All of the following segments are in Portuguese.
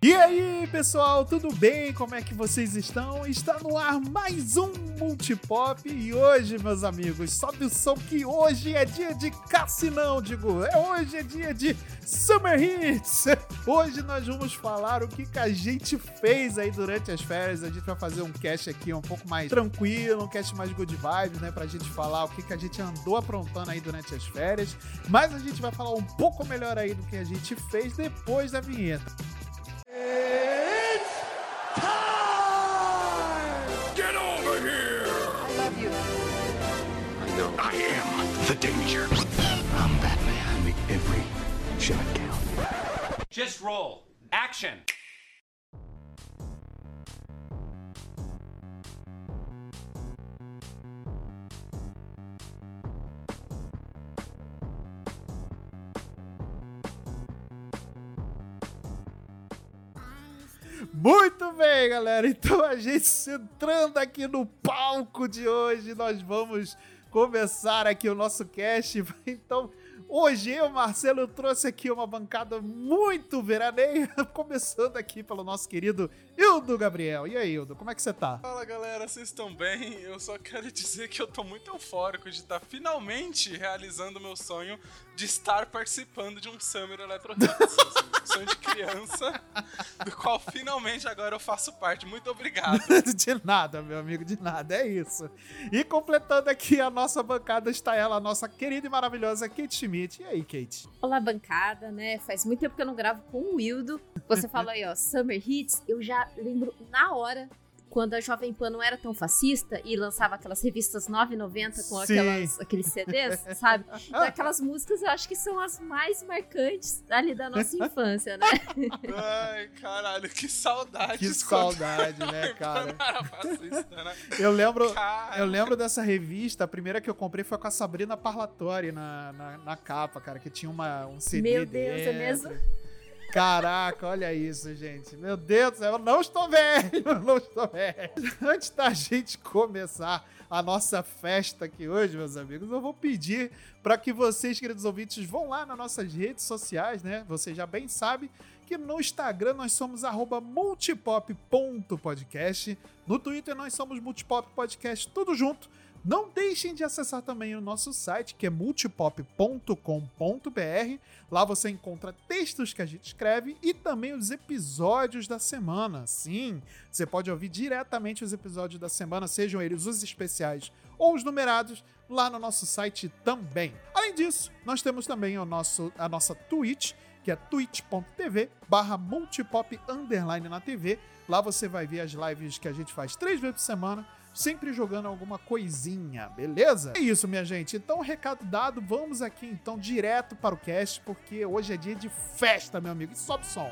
E aí, pessoal, tudo bem? Como é que vocês estão? Está no ar mais um Multipop e hoje, meus amigos, sobe o som que hoje é dia de cassinão, digo. É hoje é dia de Summer Hits. Hoje nós vamos falar o que, que a gente fez aí durante as férias. A gente vai fazer um cast aqui um pouco mais tranquilo, um cast mais good vibes, né, pra gente falar o que, que a gente andou aprontando aí durante as férias. Mas a gente vai falar um pouco melhor aí do que a gente fez depois da vinheta. It's time! Get over here! I love you. I know. I am the danger. I'm Batman. Make every shot count. Just roll. Action. Muito bem, galera. Então a gente entrando aqui no palco de hoje, nós vamos começar aqui o nosso cast. Então, hoje eu, Marcelo, trouxe aqui uma bancada muito veraneia, começando aqui pelo nosso querido Hildo Gabriel. E aí, Hildo, como é que você tá? Fala galera, vocês estão bem? Eu só quero dizer que eu tô muito eufórico de estar finalmente realizando meu sonho de estar participando de um Summer Electro sonho de criança, do qual finalmente agora eu faço parte. Muito obrigado. de nada, meu amigo, de nada, é isso. E completando aqui a nossa bancada está ela, a nossa querida e maravilhosa Kate Schmidt. E aí, Kate? Olá, bancada, né? Faz muito tempo que eu não gravo com o Wildo. Você falou aí, ó, Summer Hits. Eu já lembro na hora quando a Jovem Pan não era tão fascista e lançava aquelas revistas 9,90 com aquelas, aqueles CDs, sabe? Aquelas músicas eu acho que são as mais marcantes ali da nossa infância, né? Ai, caralho, que saudade. Que saudade, né, cara? Fascista, né? Eu lembro, eu lembro dessa revista, a primeira que eu comprei foi com a Sabrina Parlatori na, na, na capa, cara, que tinha uma, um CD Meu Deus, é dentro. mesmo? Caraca, olha isso, gente. Meu Deus do céu, eu não estou velho, eu não estou velho. Antes da gente começar a nossa festa aqui hoje, meus amigos, eu vou pedir para que vocês, queridos ouvintes, vão lá nas nossas redes sociais, né? Você já bem sabe que no Instagram nós somos multipop.podcast, no Twitter nós somos multipop podcast, tudo junto. Não deixem de acessar também o nosso site, que é multipop.com.br. Lá você encontra textos que a gente escreve e também os episódios da semana. Sim, você pode ouvir diretamente os episódios da semana, sejam eles os especiais ou os numerados, lá no nosso site também. Além disso, nós temos também o nosso, a nossa Twitch, que é twitch.tv barra multipop underline na TV. Lá você vai ver as lives que a gente faz três vezes por semana, sempre jogando alguma coisinha, beleza? É isso, minha gente. Então, recado dado, vamos aqui então direto para o cast, porque hoje é dia de festa, meu amigo. E sobe som.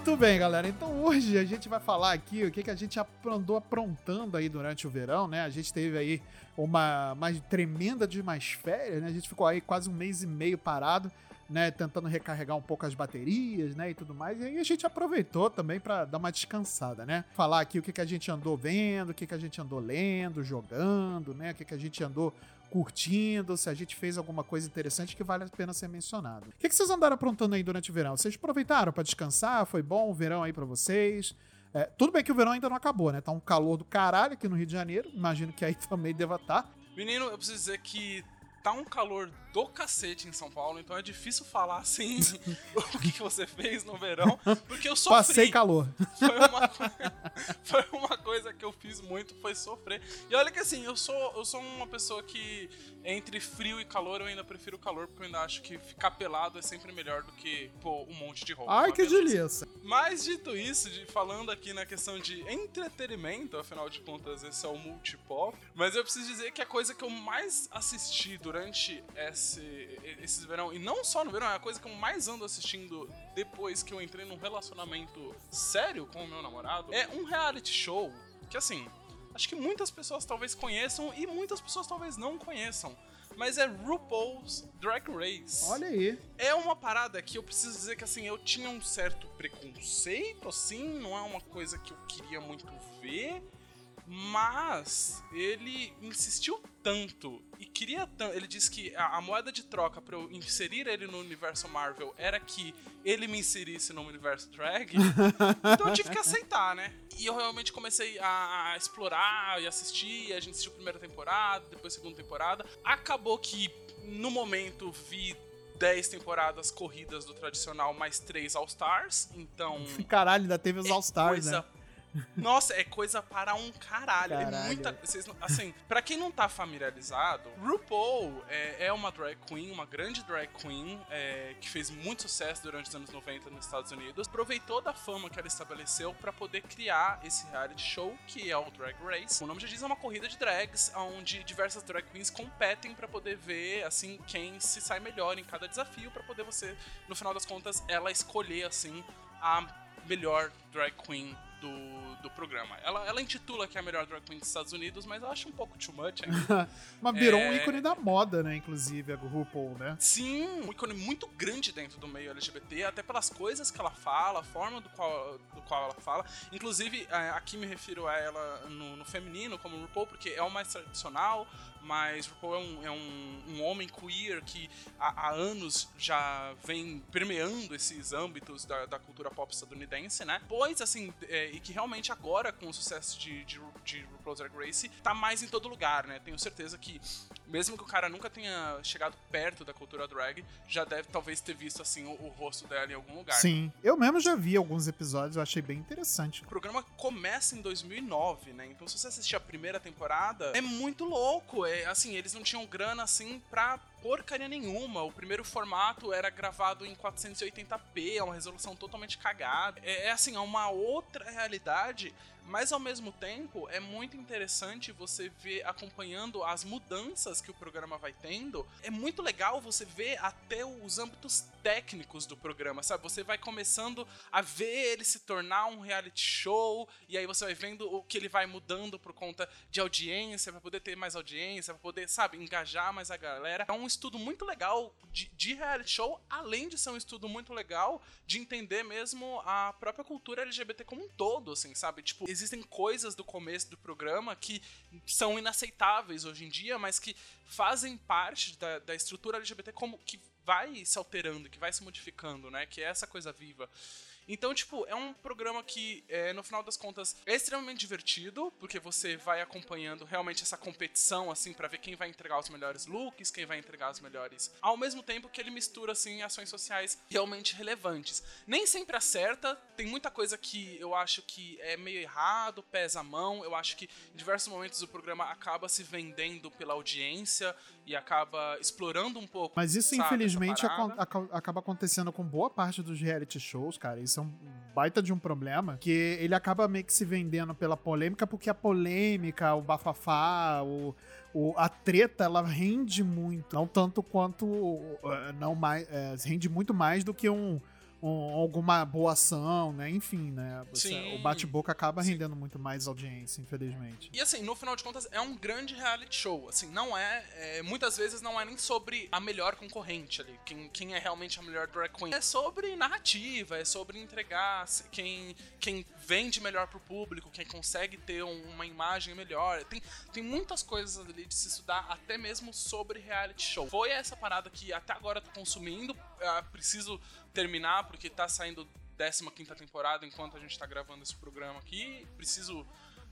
Muito bem, galera. Então hoje a gente vai falar aqui o que, que a gente andou aprontando aí durante o verão, né? A gente teve aí uma mais tremenda de mais férias, né? A gente ficou aí quase um mês e meio parado, né? Tentando recarregar um pouco as baterias, né? E tudo mais. E aí a gente aproveitou também para dar uma descansada, né? Falar aqui o que, que a gente andou vendo, o que, que a gente andou lendo, jogando, né? O que, que a gente andou curtindo, se a gente fez alguma coisa interessante que vale a pena ser mencionado. O que, que vocês andaram aprontando aí durante o verão? Vocês aproveitaram para descansar? Foi bom o verão aí para vocês? É, tudo bem que o verão ainda não acabou, né? Tá um calor do caralho aqui no Rio de Janeiro. Imagino que aí também deva tá. estar. Menino, eu preciso dizer que tá um calor do cacete em São Paulo, então é difícil falar assim o que, que você fez no verão, porque eu sofri. Passei calor. Foi uma, foi uma coisa que eu fiz muito, foi sofrer. E olha que assim, eu sou, eu sou uma pessoa que entre frio e calor eu ainda prefiro o calor, porque eu ainda acho que ficar pelado é sempre melhor do que pôr um monte de roupa. Ai, que delícia. Mas dito isso, de, falando aqui na questão de entretenimento, afinal de contas, esse é o multipop. Mas eu preciso dizer que a coisa que eu mais assisti durante esse, esses verão, e não só no verão, é a coisa que eu mais ando assistindo depois que eu entrei num relacionamento sério com o meu namorado, é um reality show que assim. Acho que muitas pessoas talvez conheçam e muitas pessoas talvez não conheçam. Mas é RuPaul's Drag Race Olha aí. é uma parada que eu preciso dizer que assim, eu tinha um certo preconceito, assim, não é uma coisa que eu queria muito ver, mas ele insistiu tanto e queria tanto. Ele disse que a, a moeda de troca pra eu inserir ele no universo Marvel era que ele me inserisse no universo drag. então eu tive que aceitar, né? E eu realmente comecei a, a explorar e assistir. A gente assistiu a primeira temporada, depois a segunda temporada. Acabou que no momento vi 10 temporadas corridas do tradicional mais 3 All Stars. Então. Caralho, ainda teve os É All Stars, coisa- né? Nossa, é coisa para um caralho. É Caralho. muita. Vocês, não- assim, pra quem não tá familiarizado, RuPaul é, é uma drag queen, uma grande drag queen, é, que fez muito sucesso durante os anos 90 nos Estados Unidos. Aproveitou da fama que ela estabeleceu pra poder criar esse reality show que é o Drag Race. O nome já diz, é uma corrida de drags, onde diversas drag queens competem pra poder ver, assim, quem se sai melhor em cada desafio, pra poder você, no final das contas, ela escolher, assim, a melhor drag queen do, do programa. Ela, ela intitula que é a melhor drag queen dos Estados Unidos, mas eu acho um pouco too much ainda. Mas virou um É. ícone da moda, né? Inclusive, a RuPaul, né? Sim, um ícone muito grande dentro do meio LGBT, até pelas coisas que ela fala, a forma do qual, do qual ela fala. Inclusive, é, aqui me refiro a ela no, no feminino, como RuPaul, porque é o mais tradicional, mas RuPaul é um, é um, um homem queer que há, há anos já vem permeando esses âmbitos da, da cultura pop estadunidense, né? Pois, assim, é, e que realmente agora, com o sucesso de, de, de RuPaul's Drag Race, tá mais em todo lugar, né? Tenho certeza que, mesmo que o cara nunca tenha chegado perto da cultura drag, já deve talvez ter visto, assim, o, o rosto dela em algum lugar. Sim. Eu mesmo já vi alguns episódios, eu achei bem interessante. O programa começa em 2009, né? Então, se você assistir a primeira temporada, é muito louco. É assim, eles não tinham grana assim pra porcaria nenhuma. O primeiro formato era gravado em 480p, é uma resolução totalmente cagada. É, é, assim, é uma outra realidade. Mas ao mesmo tempo, é muito interessante você ver acompanhando as mudanças que o programa vai tendo. É muito legal você ver até os âmbitos técnicos do programa, sabe? Você vai começando a ver ele se tornar um reality show, e aí você vai vendo o que ele vai mudando por conta de audiência, pra poder ter mais audiência, pra poder, sabe, engajar mais a galera. É um estudo muito legal de, de reality show, além de ser um estudo muito legal de entender mesmo a própria cultura LGBT como um todo, assim, sabe? Tipo, existem coisas do começo do programa que são inaceitáveis hoje em dia, mas que fazem parte da, da estrutura LGBT como que vai se alterando, que vai se modificando, né? Que é essa coisa viva. Então, tipo, é um programa que, é, no final das contas, é extremamente divertido, porque você vai acompanhando realmente essa competição, assim, pra ver quem vai entregar os melhores looks, quem vai entregar os melhores. Ao mesmo tempo que ele mistura, assim, ações sociais realmente relevantes. Nem sempre acerta, tem muita coisa que eu acho que é meio errado, pesa a mão. Eu acho que em diversos momentos o programa acaba se vendendo pela audiência e acaba explorando um pouco. Mas isso, sabe, infelizmente, aca- acaba acontecendo com boa parte dos reality shows, cara. Isso é um baita de um problema. Que ele acaba meio que se vendendo pela polêmica, porque a polêmica, o bafafá, o, o- a treta, ela rende muito. Não tanto quanto. não mais, eh, rende muito mais do que um. Um- alguma boa ação, né? Enfim, né? Sim. o bate-boca acaba Sim. rendendo muito mais audiência, infelizmente. E assim, no final de contas, é um grande reality show. Assim, não é, é, Muitas vezes não é nem sobre a melhor concorrente ali. Quem, quem é realmente a melhor drag queen. É sobre narrativa, é sobre entregar se- quem, quem vende melhor pro público, quem consegue ter um- uma imagem melhor. Tem, tem muitas coisas ali de se estudar, até mesmo sobre reality show. Foi essa parada que até agora eu tô consumindo. ah, preciso terminar, porque tá saindo 15 temporada enquanto a gente tá gravando esse programa aqui. Preciso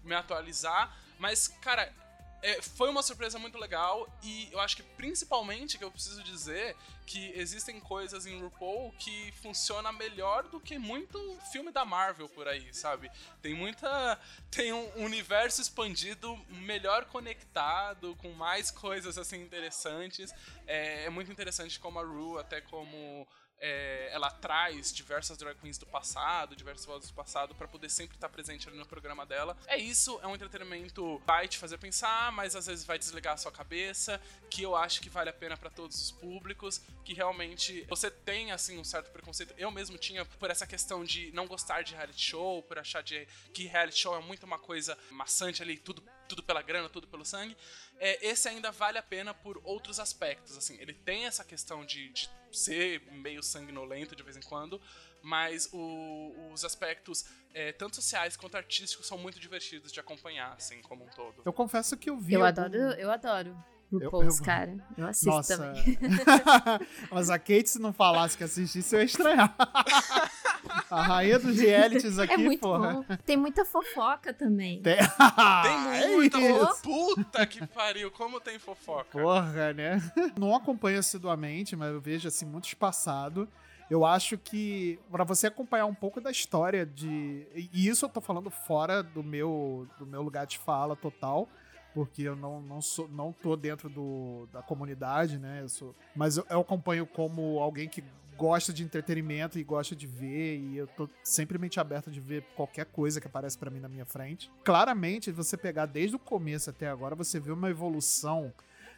me atualizar. Mas, cara, é, foi uma surpresa muito legal e eu acho que principalmente que eu preciso dizer que existem coisas em RuPaul que funciona melhor do que muito filme da Marvel por aí, sabe? Tem muita tem um universo expandido melhor conectado com mais coisas assim interessantes. É, é muito interessante como a Ru até como é, ela traz diversas drag queens do passado, diversas vozes do passado, pra poder sempre estar presente ali no programa dela. É isso, é um entretenimento vai te fazer pensar, mas às vezes vai desligar a sua cabeça, que eu acho que vale a pena pra todos os públicos, que realmente você tem assim um certo preconceito. Eu mesmo tinha por essa questão de não gostar de reality show, por achar de, que reality show é muito uma coisa maçante ali, tudo tudo pela grana, tudo pelo sangue. É, esse ainda vale a pena por outros aspectos. Assim, ele tem essa questão de, de ser meio sanguinolento de vez em quando, mas o- os aspectos é, tanto sociais quanto artísticos são muito divertidos de acompanhar, assim, como um todo. Eu confesso que eu vi. Eu algum- adoro, eu adoro Eu- RuPaul's, eu- cara. Eu assisto Nossa. também. Mas a Kate, se não falasse que assistisse, eu ia estranhar. a rainha dos realities aqui, É muito porra. bom. Tem muita fofoca também. Tem, Tem É muita fofoca. Puta que pariu, como tem fofoca. Porra, né? Não acompanho assiduamente, mas eu vejo assim muito espaçado. Eu acho que pra você acompanhar um pouco da história de e isso eu tô falando fora do meu do meu lugar de fala total, porque eu não, não sou não tô dentro do, da comunidade, né? Eu sou, mas eu, eu acompanho como alguém que gosta de entretenimento e gosta de ver e eu tô sempre mente aberta de ver qualquer coisa que aparece pra mim na minha frente. Claramente, você pegar desde o começo até agora, você vê uma evolução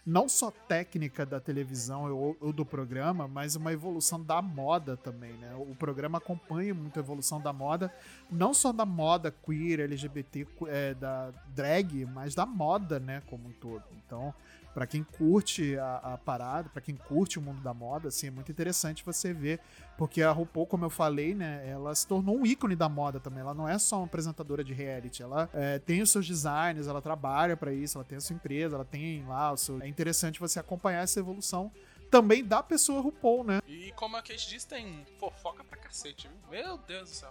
não só técnica da televisão ou, ou do programa, mas uma evolução da moda também, né? O programa acompanha muito a evolução da moda, não só da moda queer, LGBT, é, da drag, mas da moda, né, como um todo. Então, pra quem curte a, a parada, pra quem curte o mundo da moda, assim, é muito interessante você ver, porque a RuPaul, como eu falei, né, ela se tornou um ícone da moda também. Ela não é só uma apresentadora de reality, ela é, tem os seus designs, ela trabalha pra isso, ela tem a sua empresa, ela tem lá o seu. É interessante você acompanhar essa evolução também da pessoa RuPaul, né? E como a Kate disse, tem fofoca pra cacete, viu? Meu Deus do céu.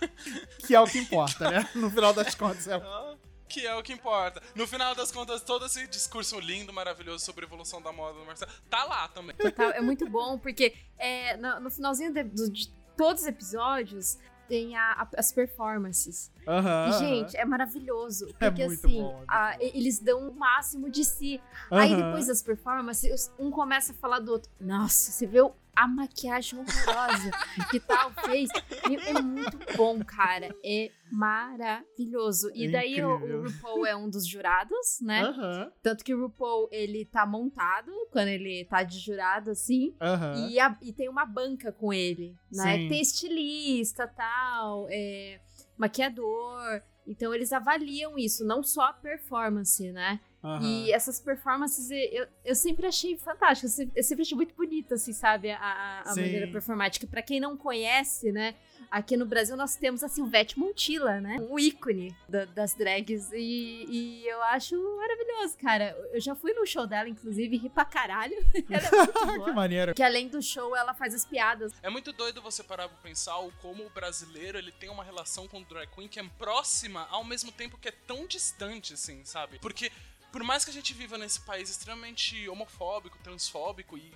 Que é o que importa, né? No final das contas. É... Que é o que importa. No final das contas, todo esse discurso lindo, maravilhoso sobre a evolução da moda do Marcelo tá lá também. Total, é muito bom, porque é, no, no finalzinho de, do- de todos os episódios tem a- a- as performances. Aham, E, gente, é maravilhoso. É Porque, muito assim, bom, é muito a- bom. eles dão o máximo de si. Aí, aham. depois das performances, um começa a falar do outro. Nossa, você viu a maquiagem horrorosa que tal fez? Meu, É muito bom, cara. É maravilhoso. E É daí o, incrível. o RuPaul é um dos jurados, né? Tanto que o RuPaul, ele tá montado quando ele tá de jurado, assim. E, a- e tem uma banca com ele, né? Sim. Tem estilista, tal, é, maquiador. Então eles avaliam isso, não só a performance, né? Aham. E essas performances eu, eu sempre achei fantásticas. Eu sempre- eu sempre achei muito bonita, assim, sabe? A, a- maneira performática. Pra quem não conhece, né? Aqui no Brasil nós temos a Silvete Montilla, né? Um ícone da- das drags. E, e eu acho maravilhoso, cara. Eu já fui no show dela, inclusive, e ri pra caralho. Ela é muito que maneiro. Que além do show, ela faz as piadas. É muito doido você parar pra pensar o como o brasileiro ele tem uma relação com o drag queen que é próxima ao mesmo tempo que é tão distante, assim, sabe? Porque por mais que a gente viva nesse país extremamente homofóbico, transfóbico e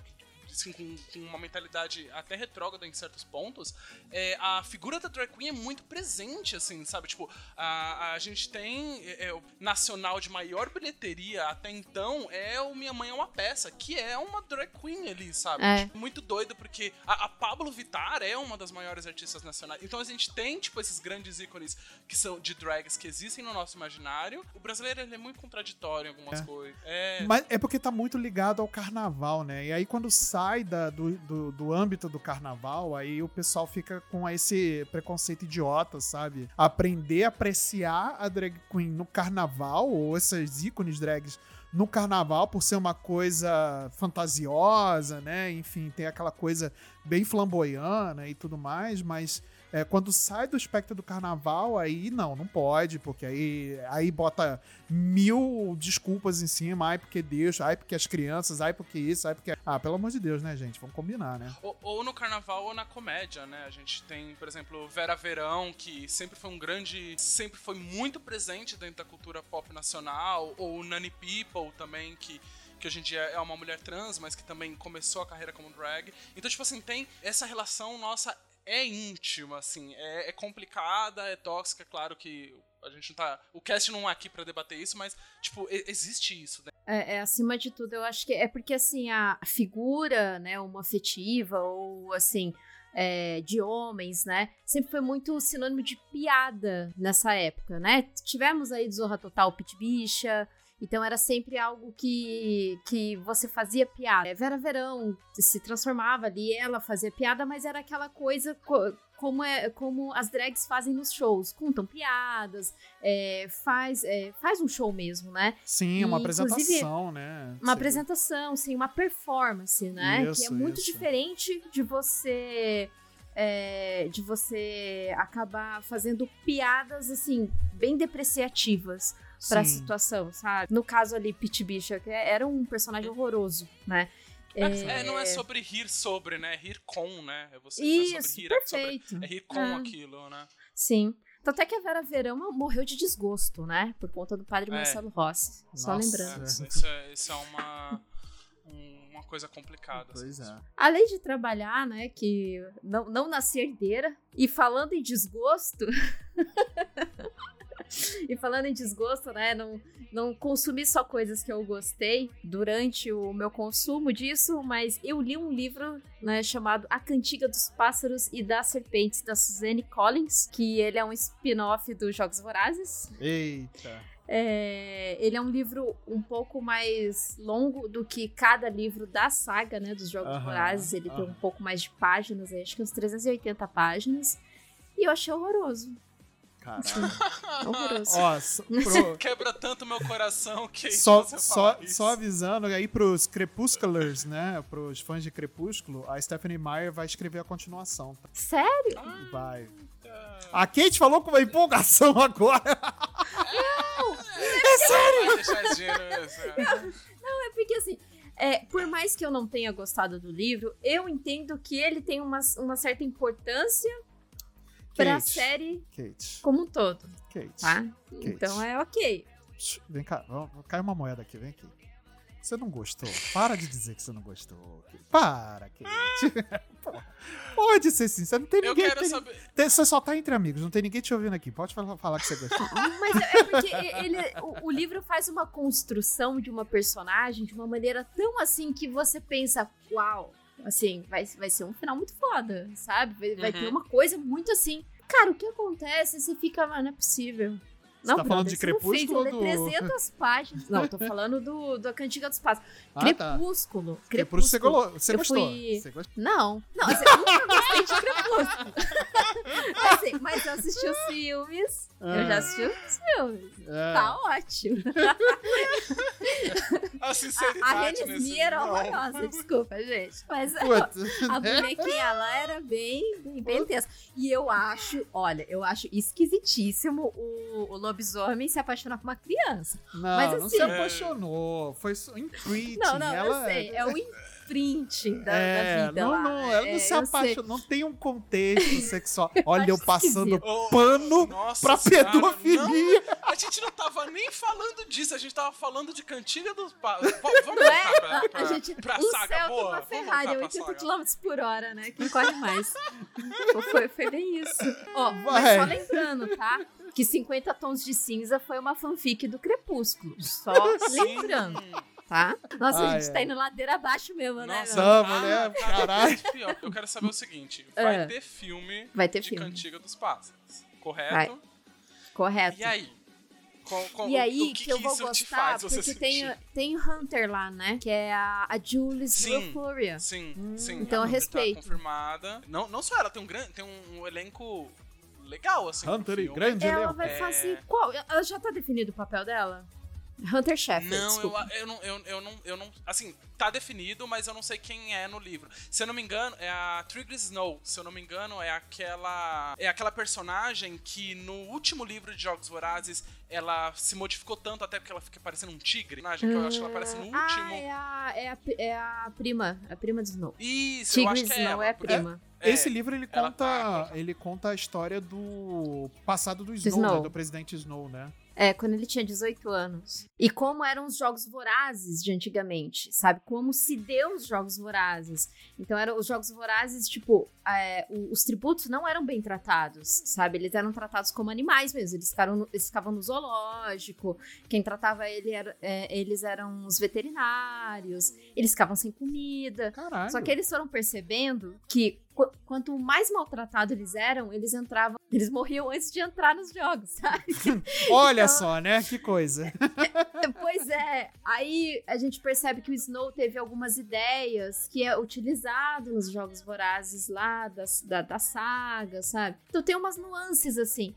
assim, com, com uma mentalidade até retrógrada em certos pontos, é, a figura da drag queen é muito presente, assim, sabe? Tipo, a, a gente tem é, é, o nacional de maior bilheteria até então é o Minha Mãe é uma Peça, que é uma drag queen ali, sabe? É. Tipo, muito doido, porque a, a Pablo Vittar é uma das maiores artistas nacionais. Então a gente tem, tipo, esses grandes ícones que são de drags que existem no nosso imaginário. O brasileiro ele é muito contraditório em algumas É. coisas. É. Mas é porque tá muito ligado ao carnaval, né? E aí quando sai da- do, do, do âmbito do carnaval, aí o pessoal fica com esse preconceito idiota, sabe? Aprender a apreciar a drag queen no carnaval, ou esses ícones drags no carnaval por ser uma coisa fantasiosa, né? Enfim, tem aquela coisa bem flamboyana e tudo mais, mas é, quando sai do espectro do carnaval, aí não, não pode, porque aí, aí bota mil desculpas em cima, ai porque Deus, ai porque as crianças, ai porque isso, ai porque. Ah, pelo amor de Deus, né, gente? Vamos combinar, né? Ou, ou no carnaval ou na comédia, né? A gente tem, por exemplo, Vera Verão, que sempre foi um grande. sempre foi muito presente dentro da cultura pop nacional, ou Nani People também, que. Que hoje em dia é uma mulher trans, mas que também começou a carreira como drag. Então, tipo assim, tem essa relação nossa é íntima, assim, é, é complicada, é tóxica, é claro que a gente não tá. O cast não é aqui pra debater isso, mas, tipo, existe isso, né? É, é, acima de tudo, eu acho que é porque, assim, a figura, né, uma afetiva ou, assim, é, de homens, né, sempre foi muito sinônimo de piada nessa época, né? Tivemos aí Zorra Total, Pit Bicha, então era sempre algo que, que você fazia piada. É, Vera Verão se transformava ali, ela fazia piada, mas era aquela coisa co- como, é, como as drags fazem nos shows, contam piadas, é, faz, é, faz um show mesmo, né? Sim, uma E, inclusive, apresentação, né? Uma Sim. apresentação, sim, uma performance, né? que é Isso, muito isso. diferente de você. é, de você acabar fazendo piadas, assim, bem depreciativas pra Sim. situação, sabe? No caso ali, Pit Bicha, que era um personagem horroroso, né? É, não é sobre rir sobre, né? É rir com, né? É você é Isso, sobre rir, é sobre- perfeito. É rir com É. aquilo, né? Sim. Tanto é que a Vera Verão morreu de desgosto, né? Por conta do padre É. Marcelo Rossi. Só Nossa. lembrando. É, isso, é, isso é uma, um- uma coisa complicada. Pois assim. é. Além de trabalhar, né, que não, não nasci herdeira, e falando em desgosto, e falando em desgosto, né, não, não consumi só coisas que eu gostei durante o meu consumo disso, mas eu li um livro, né, chamado A Cantiga dos Pássaros e das Serpentes, da Suzanne Collins, que ele é um spin-off dos Jogos Vorazes, Eita. é, ele é um livro um pouco mais longo do que cada livro da saga, né, dos Jogos Aham, Vorazes. Ele tem aham. um pouco mais de páginas, acho que uns 380 páginas. E eu achei horroroso. Caralho. Horroroso. Ó, pro- Quebra tanto meu coração que só, só, só avisando aí pros Crepusculars, né? Pros fãs de Crepúsculo, a Stephanie Meyer vai escrever a continuação. tá? Sério? Vai. A Kate falou com uma empolgação agora. vai deixar esse dinheiro mesmo, é. É porque assim. é, por mais que eu não tenha gostado do livro, eu entendo que ele tem uma, uma certa importância pra Kate. série Kate. como um todo, Kate. tá? Então é ok. Vem cá, vamos- cai uma moeda aqui, vem aqui. Você não gostou? Para de dizer que você não gostou. Kate. Para, Kate. Pode ser sincero, não tem Eu ninguém. quero tem- saber. tem- você só tá entre amigos, não tem ninguém te ouvindo aqui. Pode falar, falar que você gostou. Mas é porque ele, o, o livro faz uma construção de uma personagem de uma maneira tão assim que você pensa, uau, assim, vai, vai ser um final muito foda, sabe? Vai, vai Uhum. ter uma coisa muito assim. Cara, o que acontece? Você fica, mano, não é possível. Você tá falando de você não fez, Crepúsculo eu ou li do- 300 páginas. Não, tô falando do, da Cantiga dos Passos. Ah, tá. Crepúsculo. Crepúsculo você, Crepúsculo. golo- você Eu gostou. fui- Você gostou. Não, não, assim, eu nunca gostei de Crepúsculo. Assim, mas eu assisti os filmes. Eu já assisti os filmes. É. Tá ótimo. A A, sinceridade a nesse Renesmee era horrorosa, desculpa, gente. Mas a, a bonequinha lá era bem, bem, bem tensa. E eu acho, olha, eu acho esquisitíssimo o, o lobisomem se apaixonar por uma criança. Não, Mas não se assim- apaixonou. Foi só imprinting. Não, não, ela... eu sei. É o imprint da, É, da vida não, lá. não, ela É, não se apaixonou, não tem um contexto sexual. Olha, eu passando esquisito. Pano nossa pra pedofilia. não, a gente não tava nem falando disso, a gente tava falando de cantiga dos pa... Vamos Não é? voltar pra, pra, a gente, pra um saga e boa? uma Vamos Ferrari, voltar pra 80 saga. km por hora, né? Quem corre mais? foi, foi bem isso. Ó, Vai. mas só lembrando, tá? Que 50 Tons de Cinza foi uma fanfic do Crepúsculo. Só lembrando, tá? Nossa, Ah, a gente é. tá indo ladeira abaixo mesmo, né? Nossa, meu? Não, ah, mulher, tá, caralho. tá pior. Eu quero saber o seguinte: vai É. ter filme Vai ter de filme. Cantiga dos Pássaros, correto? Vai. Correto. E aí? Qual- qual- E aí o que, que, eu vou gostar, porque tem, tem o Hunter lá, né? Que é a, a Jules Sim. Sim, sim. então a eu Hunter respeito. Tá confirmada. Não, não só ela, tem um, grande, tem um elenco legal, assim. Hunter e grande Ela elenco. vai É. fazer qual? Ela já tá definido o papel dela? Hunter Sheffield, Não, eu, eu não, eu, eu não, eu não. Assim, tá definido, mas eu não sei quem é no livro. Se eu não me engano, é a Trigger Snow. Se eu não me engano, é aquela. É aquela personagem que no último livro de Jogos Vorazes ela se modificou tanto até porque ela fica parecendo um tigre. Personagem que eu acho que ela aparece no último. Ah, é a, é, a, é a prima, a prima de Snow. Isso, eu acho Tigre que é Snow ela. é a prima. é, Esse livro ele ela conta, tá- ele conta a história do passado do Snow, Snow. né, do presidente Snow, né? É, quando ele tinha 18 anos. E como eram os jogos vorazes de antigamente, sabe? Como se deu os jogos vorazes. Então, eram os jogos vorazes, tipo, é, os tributos não eram bem tratados, sabe? Eles eram tratados como animais mesmo. Eles ficaram no, eles ficavam no zoológico. Quem tratava ele era- é, eles eram os veterinários. Eles ficavam sem comida. Caralho. Só que eles foram percebendo que qu- quanto mais maltratados eles eram, eles entravam, eles morriam antes de entrar nos jogos, sabe? Olha Então- só, né? Que coisa. pois é, aí a gente percebe que o Snow teve algumas ideias que é utilizado nos jogos vorazes lá das, da, da saga, sabe? Então tem umas nuances assim.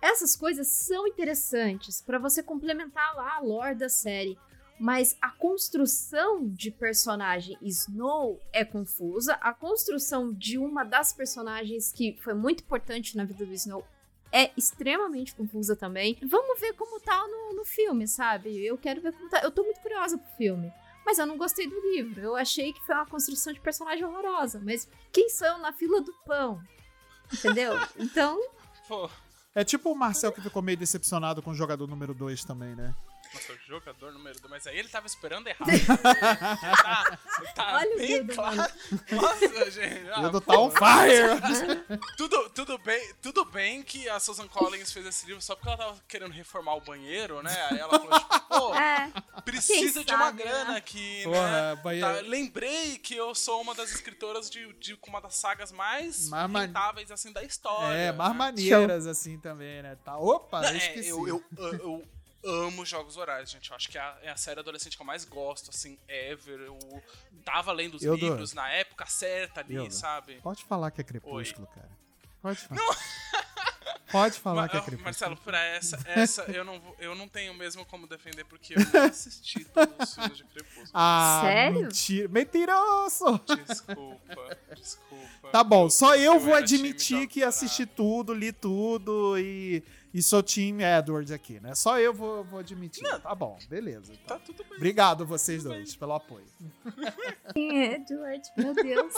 Essas coisas são interessantes pra você complementar lá a lore da série. Mas a construção de personagem Snow é confusa. A construção de uma das personagens que foi muito importante na vida do Snow é extremamente confusa também. Vamos ver como tá no, no filme, sabe? Eu quero ver como tá. Eu tô muito curiosa pro filme. Mas eu não gostei do livro. Eu achei que foi uma construção de personagem horrorosa. Mas quem sou eu na fila do pão? Entendeu? Então, Pô, É tipo o Marcel que ficou meio decepcionado com o jogador número 2 também, né? Nossa, o jogador número 2, mas aí ele tava esperando errado. tá, tá Olha o bem Guildo, claro. Nossa, gente. ah, Ele tá on fire! Tudo, tudo, bem, tudo bem que a Susan Collins fez esse livro só porque ela tava querendo reformar o banheiro, né? Aí ela falou, tipo, pô, é. precisa de uma sabe, grana né? aqui, Porra, né? banheiro. Tá, lembrei que eu sou uma das escritoras de, de uma das sagas mais Mais man- rentáveis, assim, da história. É, mais né? maneiras assim também, né? Tá. Opa, eu É, esqueci. eu, eu, eu, eu amo Jogos Horários, gente. Eu acho que é a, é a série adolescente que eu mais gosto, assim, ever. Eu tava lendo os Eu dou. livros na época certa ali, Eu dou. sabe? Pode falar que é crepúsculo, cara. Pode falar. Pode falar Ma- que é crepúsculo. Marcelo, pra essa, essa eu, não, vou- eu não tenho mesmo como defender, porque eu não assisti todos os filmes de Crepúsculo. Ah, Sério? mentira. Mentiroso! Desculpa, desculpa. Tá bom, só eu Eu vou admitir que assisti tudo, li tudo e, e sou time Edward aqui, né? Só eu vou, vou admitir. Tá bom, beleza. então. Tá tudo bem. Obrigado vocês dois pelo apoio. Edward, meu Deus.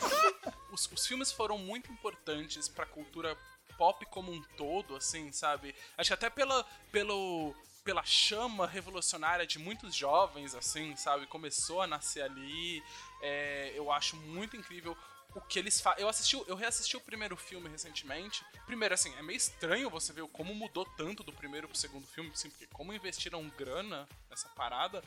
os, os filmes foram muito importantes pra cultura pop como um todo, assim, sabe? Acho que até pela, pelo, pela chama revolucionária de muitos jovens, assim, sabe? Começou a nascer ali. É, eu acho muito incrível o que eles fazem. Eu assisti, eu reassisti o primeiro filme recentemente. Primeiro, assim, é meio estranho você ver como mudou tanto do primeiro pro segundo filme, assim, porque como investiram grana nessa parada.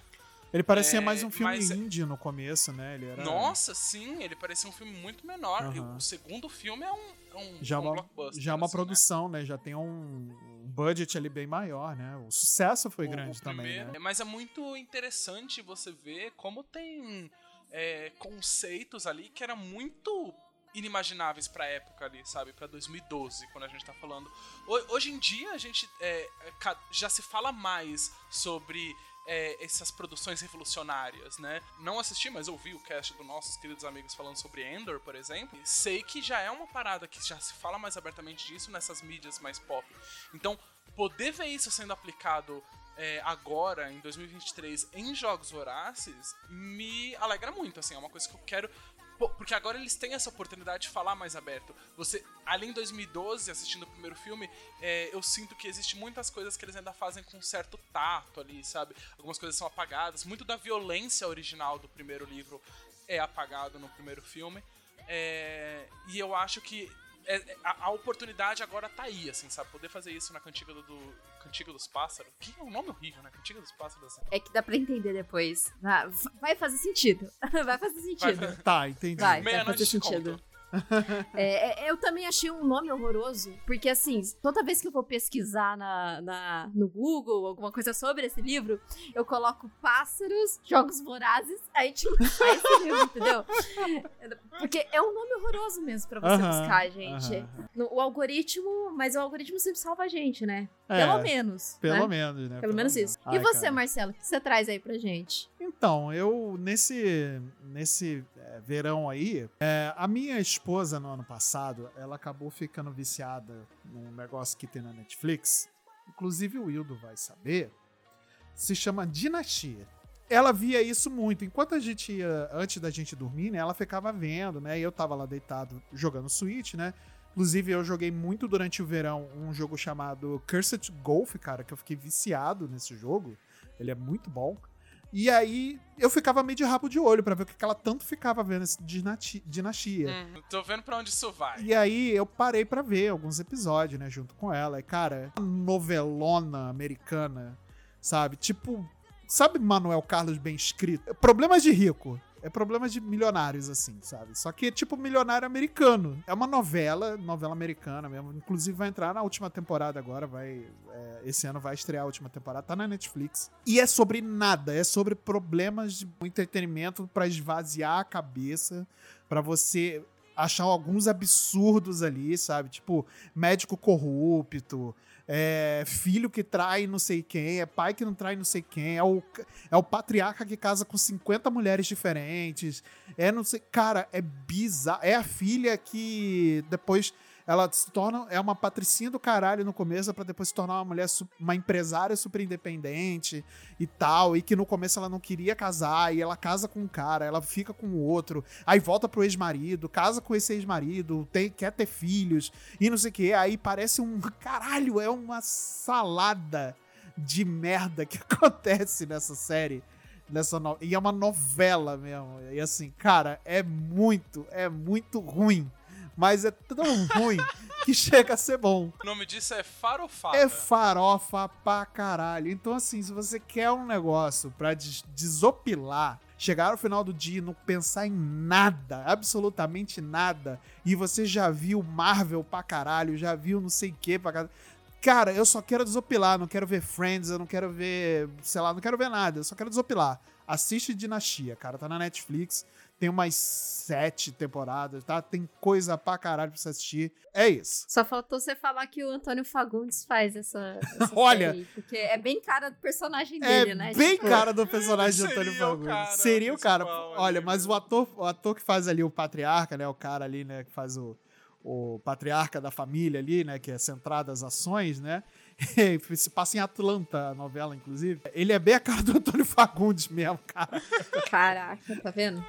Ele parecia É, mais um filme mas- indie no começo, né? Ele era Nossa, sim, ele parecia um filme muito menor. E O segundo filme é um, é um, já um uma, já uma assim, né? produção, né? Já tem um, budget ali bem maior, né? O sucesso foi O- grande o também, primeiro- né? Mas é muito interessante você ver como tem é, conceitos ali que eram muito inimagináveis pra época ali, sabe? Pra 2012, quando a gente tá falando. Ho- Hoje em dia a gente é, é, já se fala mais sobre é, essas produções revolucionárias, né? Não assisti, mas ouvi o cast dos nossos queridos amigos falando sobre Endor, por exemplo. Sei que já é uma parada que já se fala mais abertamente disso nessas mídias mais pop. Então, poder ver isso sendo aplicado é, agora, em 2023, em jogos voraces, me alegra muito, assim, é uma coisa que eu quero. Porque agora eles têm essa oportunidade de falar mais aberto. Você, além de 2012, assistindo o primeiro filme, é, eu sinto que existe muitas coisas que eles ainda fazem com certo tato ali, sabe? Algumas coisas são apagadas. Muito da violência original do primeiro livro é apagado no primeiro filme. É, e eu acho que é- é- a, a oportunidade agora tá aí, assim, sabe? Poder fazer isso na Cantiga do, do- Cantiga dos Pássaros. Que é um nome horrível, né? Cantiga dos Pássaros. É que dá pra entender depois. Ah, Vai fazer sentido. Vai fazer sentido. Vai- Tá, entendi. Vai, vai fazer sentido. conto. É, é, eu também achei um nome horroroso, porque assim, toda vez que eu vou pesquisar na, na- no Google alguma coisa sobre esse livro, eu coloco pássaros, jogos vorazes, aí tipo, sai esse livro, entendeu? Porque é um nome horroroso mesmo pra você Aham, buscar, gente. aham. No- o algoritmo, mas o algoritmo sempre salva a gente, né? É, Pelo menos. Pelo né? menos, né? Pelo menos isso. e Ai, você, cara. Marcelo, o que você traz aí pra gente? Então, eu nesse nesse é, verão aí, é, a minha esposa no ano passado, ela acabou ficando viciada num negócio que tem na Netflix. Inclusive o Wildo vai saber. Se chama Dinastia. Ela via isso muito. Enquanto a gente ia, antes da gente dormir, né, ela ficava vendo, né? E eu tava lá deitado jogando Switch, né? Inclusive, eu joguei muito durante o verão um jogo chamado Cursed Golf, cara, que eu fiquei viciado nesse jogo. Ele é muito bom. E aí eu ficava meio de rabo de olho pra ver o que que ela tanto ficava vendo esse dinati- dinastia. Hum, tô vendo pra onde isso vai. E aí eu parei pra ver alguns episódios, né, junto com ela. E cara, uma novelona americana, sabe? Tipo, sabe Manuel Carlos bem escrito? Problemas de rico. É problemas de milionários, assim, sabe? Só que é tipo milionário americano. É uma novela, novela americana mesmo. Inclusive vai entrar na última temporada agora, vai. é, esse ano vai estrear a última temporada, tá na Netflix. E é sobre nada, é sobre problemas de entretenimento pra esvaziar a cabeça, pra você achar alguns absurdos ali, sabe? Tipo, médico corrupto, é, filho que trai não sei quem, é pai que não trai não sei quem, é o, é o patriarca que casa com 50 mulheres diferentes, é não sei. Cara, é bizarro. É a filha que depois ela se torna. É uma patricinha do caralho no começo, pra depois se tornar uma mulher, uma empresária super independente e tal. E que no começo ela não queria casar, e ela casa com um cara, ela fica com o outro, aí volta pro ex-marido, casa com esse ex-marido, tem, quer ter filhos, e não sei o que. Aí parece um. Caralho, é uma salada de merda que acontece nessa série. Nessa no... E é uma novela mesmo. E assim, cara, é muito, é muito ruim. Mas é tão ruim que chega a ser bom. O nome disso é farofada. É farofa pra caralho. Então, assim, se você quer um negócio pra des- desopilar, chegar ao final do dia e não pensar em nada, absolutamente nada, e você já viu Marvel pra caralho, já viu não sei o que pra caralho. Cara, eu só quero desopilar, não quero ver Friends, eu não quero ver, sei lá, não quero ver nada, eu só quero desopilar. Assiste Dinastia, cara, tá na Netflix, tem umas sete temporadas, tá? Tem coisa pra caralho pra você assistir. É isso. Só faltou você falar que o Antônio Fagundes faz essa, essa Olha. série, porque é bem cara do personagem É dele, né? bem Tipo, cara do personagem de Antônio Fagundes. cara Seria o cara. Olha, ali, mas o ator, o ator que faz ali o patriarca, né? O cara ali, né? Que faz o, o patriarca da família ali, né? Que é centrado as ações, né? Se passa em Atlanta, a novela, inclusive. Ele é bem a cara do Antônio Fagundes mesmo, cara. Caraca, tá vendo?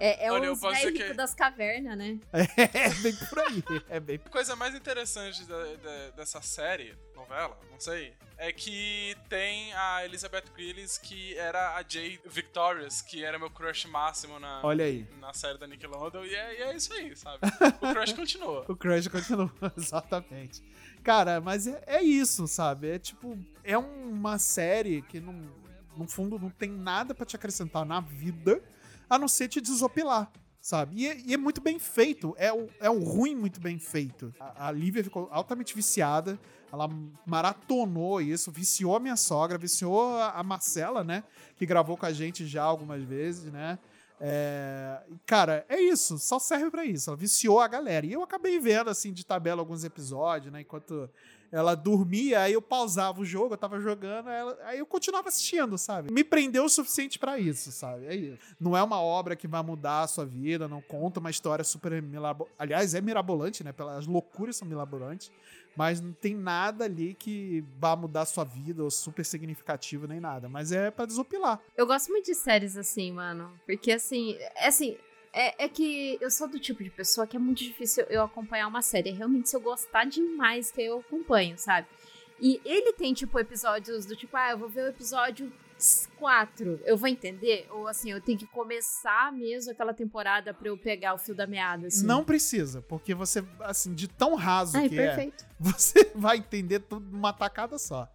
É, é Olha, os que- das cavernas, né? É bem por aí. É bem A coisa mais interessante da- da- dessa série, novela, não sei, é que tem a Elizabeth Gillies, que era a Jay Victorious, que era meu crush máximo na, Olha aí. na série da Nickelodeon, e é, e é isso aí, sabe? O crush continua. O Crush continua, exatamente. Cara, mas é, é isso, sabe? É tipo, é uma série que não, no fundo não tem nada pra te acrescentar na vida, a não ser te desopilar, sabe? E é, e é muito bem feito, é o, é o ruim muito bem feito. A, a Lívia ficou altamente viciada, ela maratonou isso, viciou a minha sogra, viciou a, a Marcela, né? Que gravou com a gente já algumas vezes, né? É, cara, é isso, só serve pra isso. Ela viciou a galera. E eu acabei vendo, assim, de tabela alguns episódios, né? Enquanto ela dormia, aí eu pausava o jogo, eu tava jogando, ela- aí eu continuava assistindo, sabe? Me prendeu o suficiente pra isso, sabe? É isso. Não é uma obra que vai mudar a sua vida, não conta uma história super. Aliás, é mirabolante, né? Pelas loucuras são mirabolantes. Mas não tem nada ali que vá mudar a sua vida ou super significativo nem nada. Mas é pra desopilar. Eu gosto muito de séries assim, mano. Porque assim, é assim. É, é que eu sou do tipo de pessoa que é muito difícil eu acompanhar uma série. Realmente, se eu gostar demais, que eu acompanho, sabe? E ele tem, tipo, episódios do tipo, ah, eu vou ver o episódio 4. Eu vou entender? Ou assim, eu tenho que começar mesmo aquela temporada pra eu pegar o fio da meada, assim. Não precisa, porque você, assim, de tão raso Ai, que é, perfeito. você vai entender tudo numa tacada só.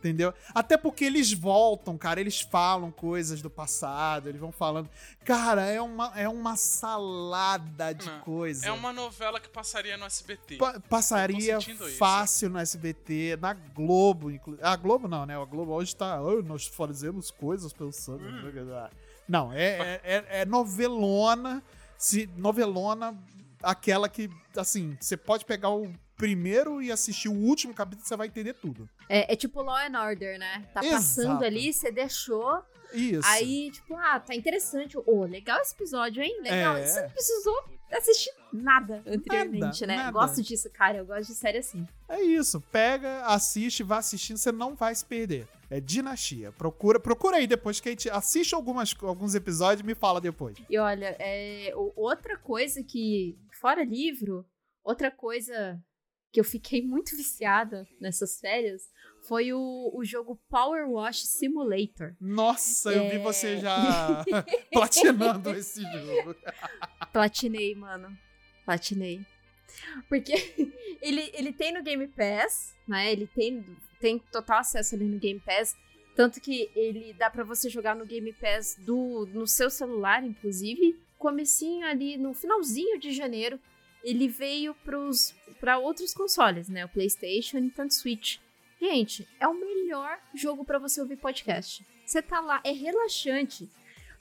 Entendeu? Até porque eles voltam, cara, eles falam coisas do passado, eles vão falando. Cara, é uma, é uma salada de Não, coisa. É uma novela que passaria no SBT. Pa- passaria sentindo isso. fácil no SBT, na Globo, inclusive. A Globo não, né? A Globo hoje tá. "Ah, nós fazemos coisas pensando. Hum. Não, é, é, é- é novelona. Se, novelona, aquela que, assim, você pode pegar o primeiro e assistir o último capítulo, você vai entender tudo. É, é tipo Law and Order, né? Tá passando Exato. ali, você deixou. Isso. Aí, tipo, ah, tá interessante. Ô, legal esse episódio, hein? Legal. É. Você não precisou assistir nada anteriormente, né? nada. Gosto disso, cara. Eu gosto de série assim. É isso. Pega, assiste, vai assistindo, você não vai se perder. É Dinastia. Procura, procura aí depois, Kate. Assiste algumas, alguns episódios e me fala depois. E olha, é, outra coisa que, fora livro, outra coisa que eu fiquei muito viciada nessas férias foi o, o jogo Power Wash Simulator. Nossa, eu vi É. você já platinando esse jogo. Platinei, mano. Platinei. Porque ele, ele tem no Game Pass, né? Ele tem, tem total acesso ali no Game Pass. Tanto que ele dá pra você jogar no Game Pass do, no seu celular, inclusive. Comecinho ali no finalzinho de janeiro, ele veio pra outros consoles, né? O PlayStation e tanto Switch. Gente, é o melhor jogo pra você ouvir podcast. Você tá lá, é relaxante.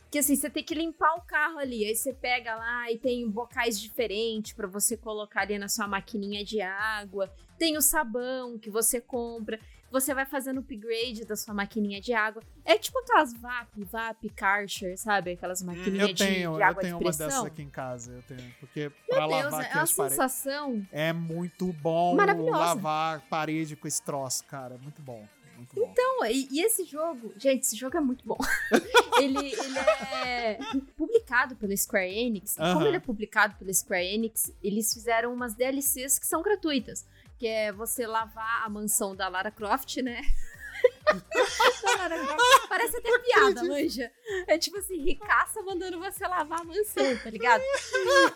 Porque assim, você tem que limpar o carro ali, aí você pega lá e tem bocais diferentes pra você colocar ali na sua maquininha de água. Tem o sabão que você compra. Você vai fazendo upgrade da sua maquininha de água. É tipo aquelas VAP, VAP Karcher, sabe? Aquelas maquininhas Eu de, tenho, de eu água tenho de uma dessas aqui em casa. Eu tenho. Porque pra Meu Deus, lavar é aqui uma as paredes. sensação. É muito bom lavar parede com esse troço, cara. Muito bom. Muito bom. Não, e, e esse jogo, gente, esse jogo é muito bom. ele, ele é publicado pela Square Enix. E Aham. como ele é publicado pela Square Enix, eles fizeram umas DLCs que são gratuitas. Que é você lavar a mansão da Lara Croft, né? Parece até piada, manja. É tipo assim, ricaça mandando você lavar a mansão, tá ligado?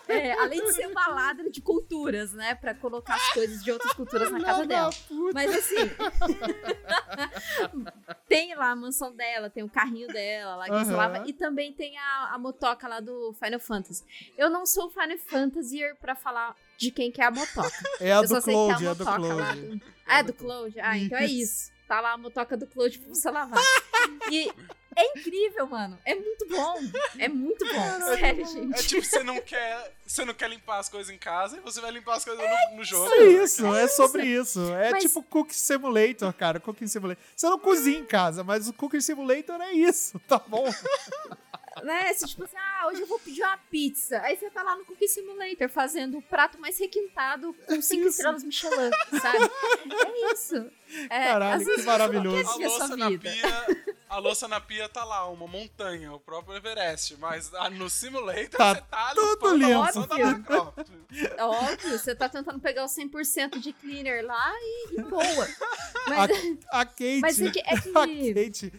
É, além de ser uma ladra de culturas, né? Pra colocar as coisas de outras culturas na casa dela. Mas assim. tem lá a mansão dela, tem o carrinho dela lá que você Aham. lava. E também tem a, a motoca lá do Final Fantasy. Eu não sou Final Fantasy pra falar de quem que é a motoca. É a do Cloud, é a do. Cloud. Ah, é do Cloud? Ah, então é isso. Tá lá a motoca do Cloud pra você lavar. E é incrível, mano. É muito bom. É muito bom. Sério, É gente. tipo, você não quer. Você não quer limpar as coisas em casa e você vai limpar as coisas no, no jogo. É isso, é sobre isso. É Mas- tipo Cooking Simulator, cara. Cooking Simulator. Você não cozinha em casa, mas o Cooking Simulator é isso, tá bom? Né? Você, tipo assim, ah, hoje eu vou pedir uma pizza. Aí você tá lá no Cookie Simulator fazendo o prato mais requintado com cinco estrelas Michelin, sabe? É isso. É, Caralho, que maravilhoso. A louça na pia. A louça na pia tá lá, uma montanha, o próprio Everest. Mas no simulator Tá você tá tudo a limpo. É óbvio, você tá tentando pegar o 100% de cleaner lá e, e boa. A, Mas, a Kate. mas é que, é A que Kate,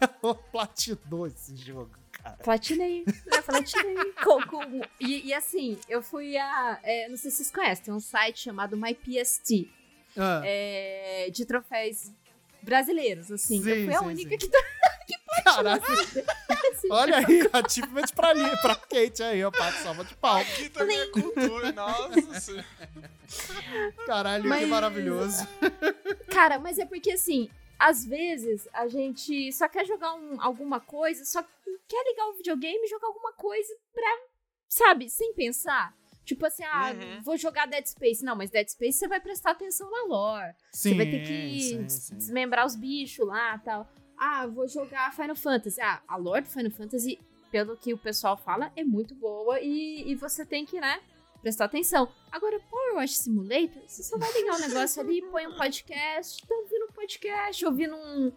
ela platinou esse jogo. Platinei, né? Platinei. Com- com- e, e assim, eu fui a. é, não sei se vocês conhecem, tem um site chamado MyPST, Ah, é, de troféus brasileiros, assim. Sim, eu fui a sim, única sim. que tá Caralho, assim. olha aí, achievement pra, ali, pra Kate aí, ó, pato salva de pau. Aqui também é cultura, nossa senhora. Caralho, que Mas- maravilhoso. Cara, mas é porque assim, às vezes a gente só quer jogar um- alguma coisa, só quer ligar o videogame e jogar alguma coisa pra, sabe, sem pensar. Tipo assim, ah, Uhum. vou jogar Dead Space. Não, mas Dead Space você vai prestar atenção na lore. Sim, você vai ter que sim, sim. desmembrar os bichos lá tal. Ah, vou jogar Final Fantasy. Ah, a lore do Final Fantasy, pelo que o pessoal fala, é muito boa e, e você tem que, né, prestar atenção. Agora, Power Wash Simulator, você só vai ligar o negócio ali, põe um podcast, tá ouvindo um podcast, ouvindo um,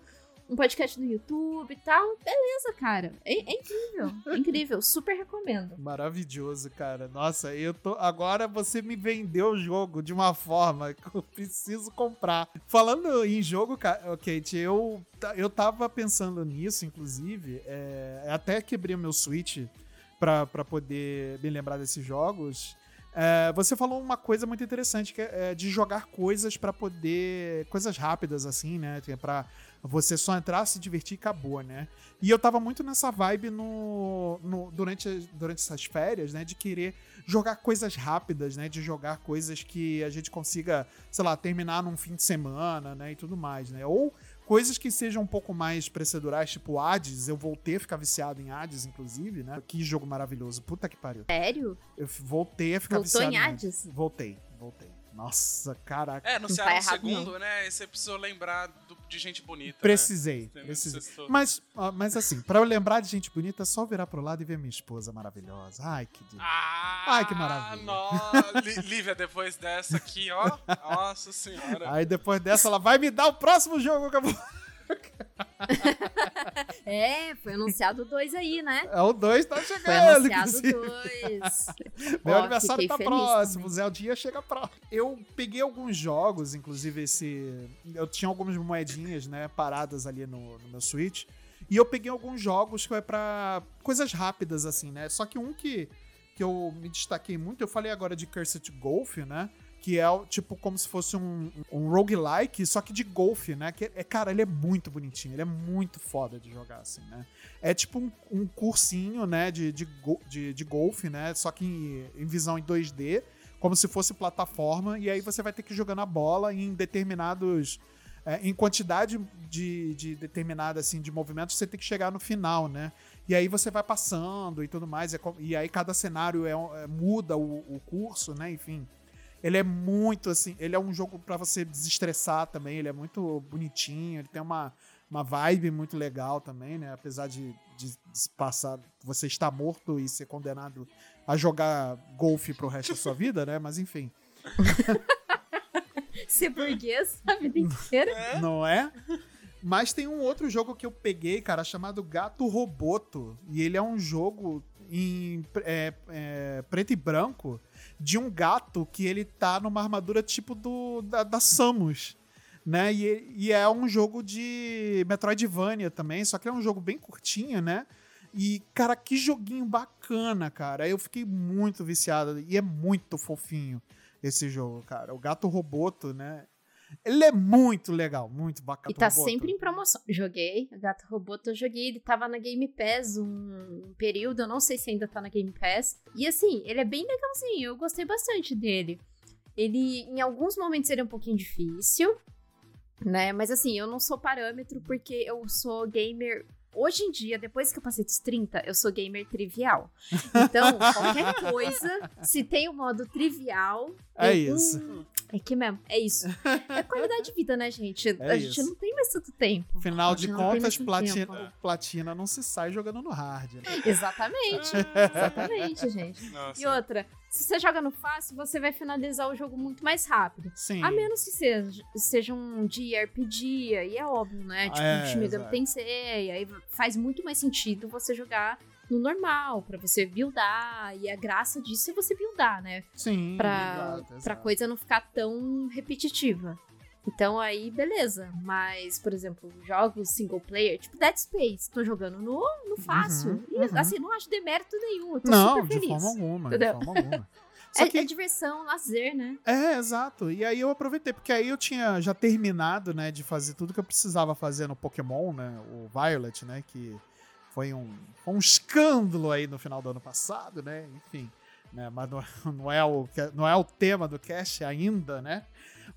um podcast no YouTube e tal. Beleza, cara. É, é incrível. É incrível. Super recomendo. Maravilhoso, cara. Nossa, eu tô. Agora você me vendeu o jogo de uma forma que eu preciso comprar. Falando em jogo, ca- ô, Kate, eu, eu tava pensando nisso, inclusive. é, até quebrei o meu Switch pra, pra poder me lembrar desses jogos. É, você falou uma coisa muito interessante, que é, é de jogar coisas pra poder. coisas rápidas, assim, né? É pra você só entrar, se divertir e acabou, né? E eu tava muito nessa vibe no, no- durante, durante essas férias, né? De querer jogar coisas rápidas, né? De jogar coisas que a gente consiga, sei lá, terminar num fim de semana, né? E tudo mais, né? Ou coisas que sejam um pouco mais procedurais, tipo Hades. Eu voltei a ficar viciado em Hades, inclusive, né? Que jogo maravilhoso. Puta que pariu. Sério? Eu voltei a ficar Voltou viciado em Hades? Voltei, voltei. Nossa, caraca. É, tá anunciaram o errado, segundo, né? Você precisou lembrar do- de gente bonita. Precisei, Né? precisei. Mas, mas assim, pra eu lembrar de gente bonita, é só virar pro lado e ver minha esposa maravilhosa. Ai, que delícia. Ah, Ai, que maravilha. Nossa, Lí- Lívia, depois dessa aqui, ó. Nossa senhora. Aí depois dessa, ela vai me dar o próximo jogo que eu vou. É, foi anunciado dois aí, né? É o 2 tá Foi chegando. anunciado inclusive. dois. Meu Ó, aniversário tá próximo, também. o Zeldinha chega próximo. Eu peguei alguns jogos, inclusive esse. Eu tinha algumas moedinhas, né, paradas ali no, no meu Switch. E eu peguei alguns jogos que é pra coisas rápidas, assim, né? Só que um que, que eu me destaquei muito, eu falei agora de Cursed Golf, né? Que é tipo como se fosse um, um roguelike, só que de golfe, né? Que é, cara, ele é muito bonitinho, ele é muito foda de jogar, assim, né? É tipo um, um cursinho, né, de, de, de, de golfe, né? Só que em, em visão em 2D, como se fosse plataforma, e aí você vai ter que ir jogando a bola em determinados. é, em quantidade de, de determinada, assim, de movimentos, você tem que chegar no final, né? E aí você vai passando e tudo mais, é e aí cada cenário é, é- muda o, o curso, né? Enfim. Ele é muito assim, ele é um jogo pra você desestressar também, ele é muito bonitinho, ele tem uma, uma vibe muito legal também, né? Apesar de, de, de passar, você estar morto e ser condenado a jogar golfe pro resto da sua vida, né? Mas enfim, Ser burguês a vida inteira. não é? Mas tem um outro jogo que eu peguei, cara, chamado Gato Roboto. E ele é um jogo em é, é, preto e branco de um gato que ele tá numa armadura tipo do da, da Samus. Né? E, e é um jogo de Metroidvania também, só que é um jogo bem curtinho, né? E, cara, que joguinho bacana, cara. Eu fiquei muito viciado. E é muito fofinho esse jogo, cara. O Gato Roboto, né? Ele é muito legal, muito bacana. E tá sempre em promoção. Joguei, o Gato Roboto eu joguei, ele tava na Game Pass um, um período, eu não sei se ainda tá na Game Pass. E assim, ele é bem legalzinho, eu gostei bastante dele. Ele, em alguns momentos, ele é um pouquinho difícil, né? Mas assim, eu não sou parâmetro porque eu sou gamer. Hoje em dia, depois que eu passei dos 30, eu sou gamer trivial. Então, qualquer coisa, se tem o modo trivial. É isso. É que mesmo, é isso. É qualidade de vida, né, gente? É a gente isso. não tem mais tanto tempo. Afinal de contas, platina, tempo. platina não se sai jogando no hard. Né? Exatamente. Exatamente, gente. Nossa. E outra, se você joga no fácil, você vai finalizar o jogo muito mais rápido. Sim. A menos que seja, seja um de RPG, aí é óbvio, né? Tipo, É, um Megami exato. Tensei, aí faz muito mais sentido você jogar no normal, pra você buildar, e a graça disso é você buildar, né? Sim. pra, exato, pra exato. coisa não ficar tão repetitiva. Então aí, beleza. Mas, por exemplo, jogos single player, tipo Dead Space, tô jogando no, no fácil. Uhum, e uhum. assim, não acho demérito nenhum. Tô Não, super de feliz. forma alguma, de Entendeu? forma alguma. Só É, que, é diversão, lazer, né? é, exato. E aí eu aproveitei, porque aí eu tinha já terminado, né, de fazer tudo que eu precisava fazer no Pokémon, né, o Violet, né, que foi um, um escândalo aí no final do ano passado, né, enfim. Né, mas não, não é o, não é o tema do cast ainda, né?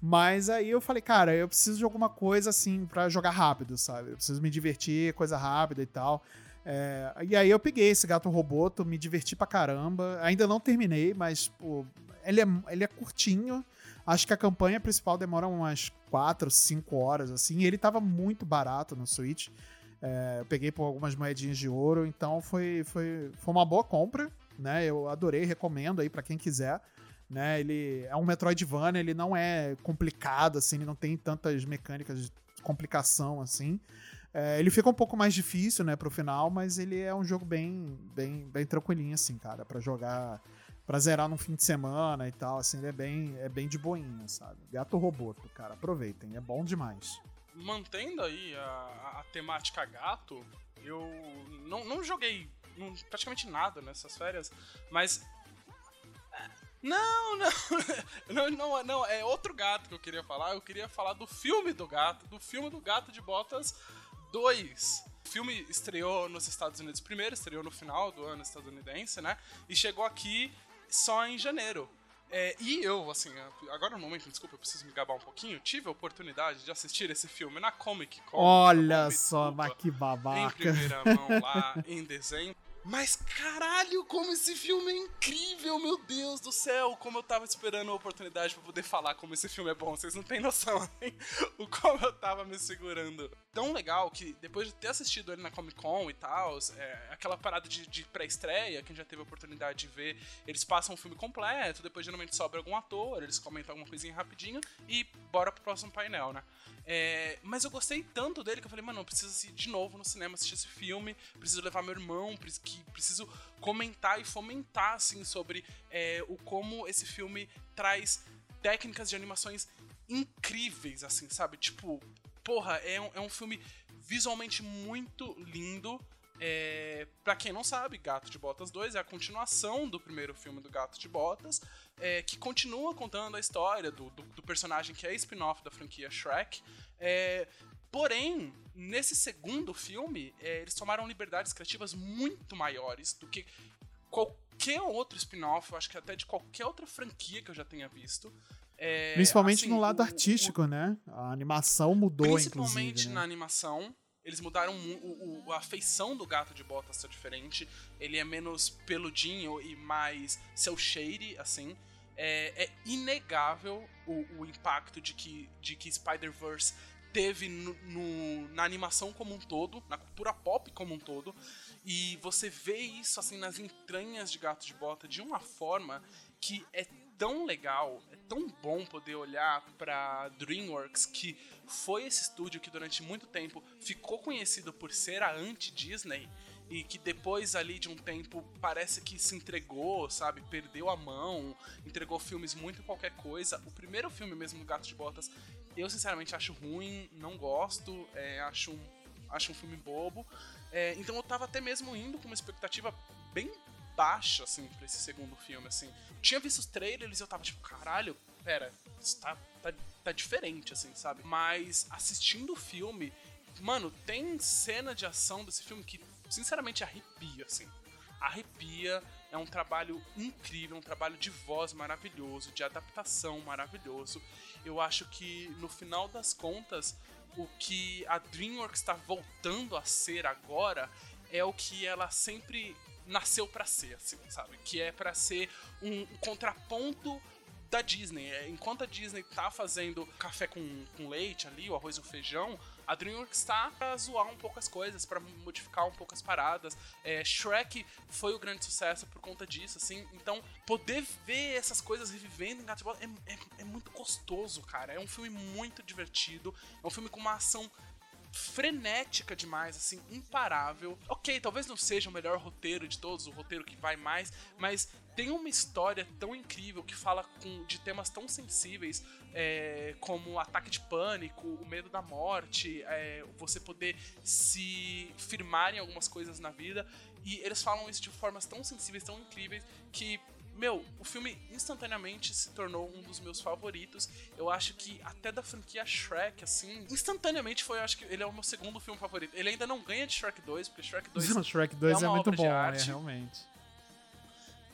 Mas aí eu falei, cara, eu preciso de alguma coisa assim pra jogar rápido, sabe? Eu preciso me divertir, coisa rápida e tal. É, e aí eu peguei esse gato roboto, me diverti pra caramba. Ainda não terminei, mas pô, ele, é, ele é curtinho. Acho que a campanha principal demora umas 4, 5 horas, assim. E ele tava muito barato no Switch. É, eu peguei por algumas moedinhas de ouro, então foi, foi, foi uma boa compra, né? Eu adorei, recomendo aí pra quem quiser. Né, ele é um Metroidvania, ele não é complicado, assim, ele não tem tantas mecânicas de complicação, assim. É, ele fica um pouco mais difícil, né, pro final, mas ele é um jogo bem, bem, bem tranquilinho, assim, cara, pra jogar, pra zerar num fim de semana e tal, assim, ele é bem, é bem de boinha, sabe? Gato Roboto, cara, aproveitem, é bom demais. Mantendo aí a, a- temática gato, eu não, não joguei não- praticamente nada nessas férias, mas Não, não, não, não, não, é outro gato que eu queria falar. Eu queria falar do filme do gato, do filme do Gato de Botas 2. O filme estreou nos Estados Unidos primeiro, estreou no final do ano estadunidense, né? E chegou aqui só em janeiro. É, e eu, assim, agora no momento, desculpa, eu preciso me gabar um pouquinho. Tive a oportunidade de assistir esse filme na Comic Con. Olha só, mas que Em babaca. primeira mão lá em dezembro. Mas caralho, como esse filme é incrível, meu Deus do céu! Como eu tava esperando a oportunidade pra poder falar como esse filme é bom, vocês não têm noção, hein? O como eu tava me segurando. Tão legal que depois de ter assistido ele na Comic Con e tal, é, aquela parada de, de pré-estreia, quem já teve a oportunidade de ver, eles passam o filme completo, depois geralmente sobra algum ator, eles comentam alguma coisinha rapidinho e bora pro próximo painel, né? É, mas eu gostei tanto dele que eu falei, mano, eu preciso ir de novo no cinema assistir esse filme, preciso levar meu irmão, que- preciso comentar e fomentar, assim, sobre é, o como esse filme traz técnicas de animações incríveis, assim, sabe? Tipo, porra, é um, é um filme visualmente muito lindo. É, pra quem não sabe, Gato de Botas 2 é a continuação do primeiro filme do Gato de Botas, é, que continua contando a história do, do, do personagem que é spin-off da franquia Shrek. É, porém, nesse segundo filme, é, eles tomaram liberdades criativas muito maiores do que qualquer outro spin-off, acho que até de qualquer outra franquia que eu já tenha visto. É, Principalmente assim, no lado o- o- artístico, né? A animação mudou, Principalmente inclusive. na Né? animação. Eles mudaram mu- o, o- a feição do gato de botas tá diferente. Ele é menos peludinho e mais seu shady, assim. É, é inegável o, o impacto de que, de que Spider-Verse teve no, no- na animação como um todo, na cultura pop como um todo. E você vê isso assim nas entranhas de Gato de Bota de uma forma que é tão legal, é tão bom poder olhar pra DreamWorks, que foi esse estúdio que durante muito tempo ficou conhecido por ser a anti-Disney e que depois ali de um tempo parece que se entregou, sabe? Perdeu a mão, entregou filmes muito qualquer coisa. O primeiro filme mesmo Gato de Botas, eu sinceramente acho ruim, não gosto, é, acho, um, acho um filme bobo. É, então eu tava até mesmo indo com uma expectativa bem baixa, assim, pra esse segundo filme, assim. Tinha visto os trailers e eu tava tipo, caralho, pera, isso tá, tá, tá diferente, assim, sabe? Mas assistindo o filme, mano, tem cena de ação desse filme que, sinceramente, arrepia, assim. Arrepia, é um trabalho incrível, um trabalho de voz maravilhoso, de adaptação maravilhoso. Eu acho que, no final das contas, o que a DreamWorks está voltando a ser agora é o que ela sempre nasceu pra ser, assim, sabe? Que é pra ser um, contraponto da Disney. É, Enquanto a Disney tá fazendo café com, com leite ali, o arroz e o feijão, a DreamWorks tá pra zoar um pouco as coisas, pra modificar um pouco as paradas. É, Shrek foi o grande sucesso por conta disso, assim. Então, poder ver essas coisas revivendo em Gato de Bola é, é, é muito gostoso, cara. É um filme muito divertido. É um filme com uma ação frenética demais, assim, imparável. Ok, talvez não seja o melhor roteiro de todos, o roteiro que vai mais, mas tem uma história tão incrível que fala com, de temas tão sensíveis é, como ataque de pânico, o medo da morte, é, você poder se firmar em algumas coisas na vida. E eles falam isso de formas tão sensíveis, tão incríveis, que meu, o filme instantaneamente se tornou um dos meus favoritos. Eu acho que até da franquia Shrek, assim, instantaneamente foi, eu acho que ele é o meu segundo filme favorito. Ele ainda não ganha de Shrek 2, porque Shrek 2 Não, Shrek 2 é é, muito bom, é, realmente.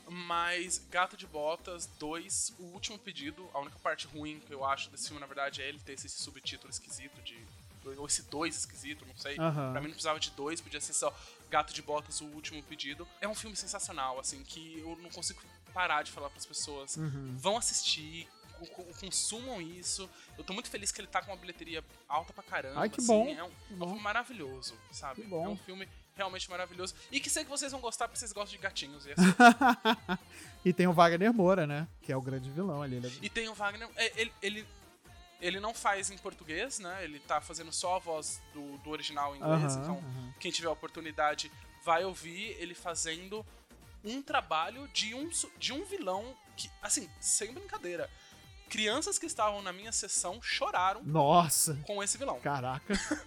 Mas Gato de Botas 2, o último pedido, a única parte ruim que eu acho desse filme, na verdade, é ele ter esse subtítulo esquisito de. Ou esse dois esquisito, não sei. Aham. Pra mim não precisava de dois, podia ser só Gato de Botas, o último pedido. É um filme sensacional, assim, que eu não consigo parar de falar pras pessoas. Uhum. Vão assistir, co- co- consumam isso. Eu tô muito feliz que ele tá com uma bilheteria alta pra caramba. Ai, que assim, bom, É um, que é bom. filme maravilhoso, sabe? É um filme realmente maravilhoso. E que sei que vocês vão gostar porque vocês gostam de gatinhos. E, assim, e tem o Wagner Moura, né? Que é o grande vilão ali. Ele é- e tem o Wagner. é, Ele, ele, ele não faz em português, né? Ele tá fazendo só a voz do, do original em inglês. Aham, então, aham. quem tiver a oportunidade vai ouvir ele fazendo um trabalho de um, de um vilão que, assim, sem brincadeira. Crianças que estavam na minha sessão choraram Nossa, com esse vilão. caraca.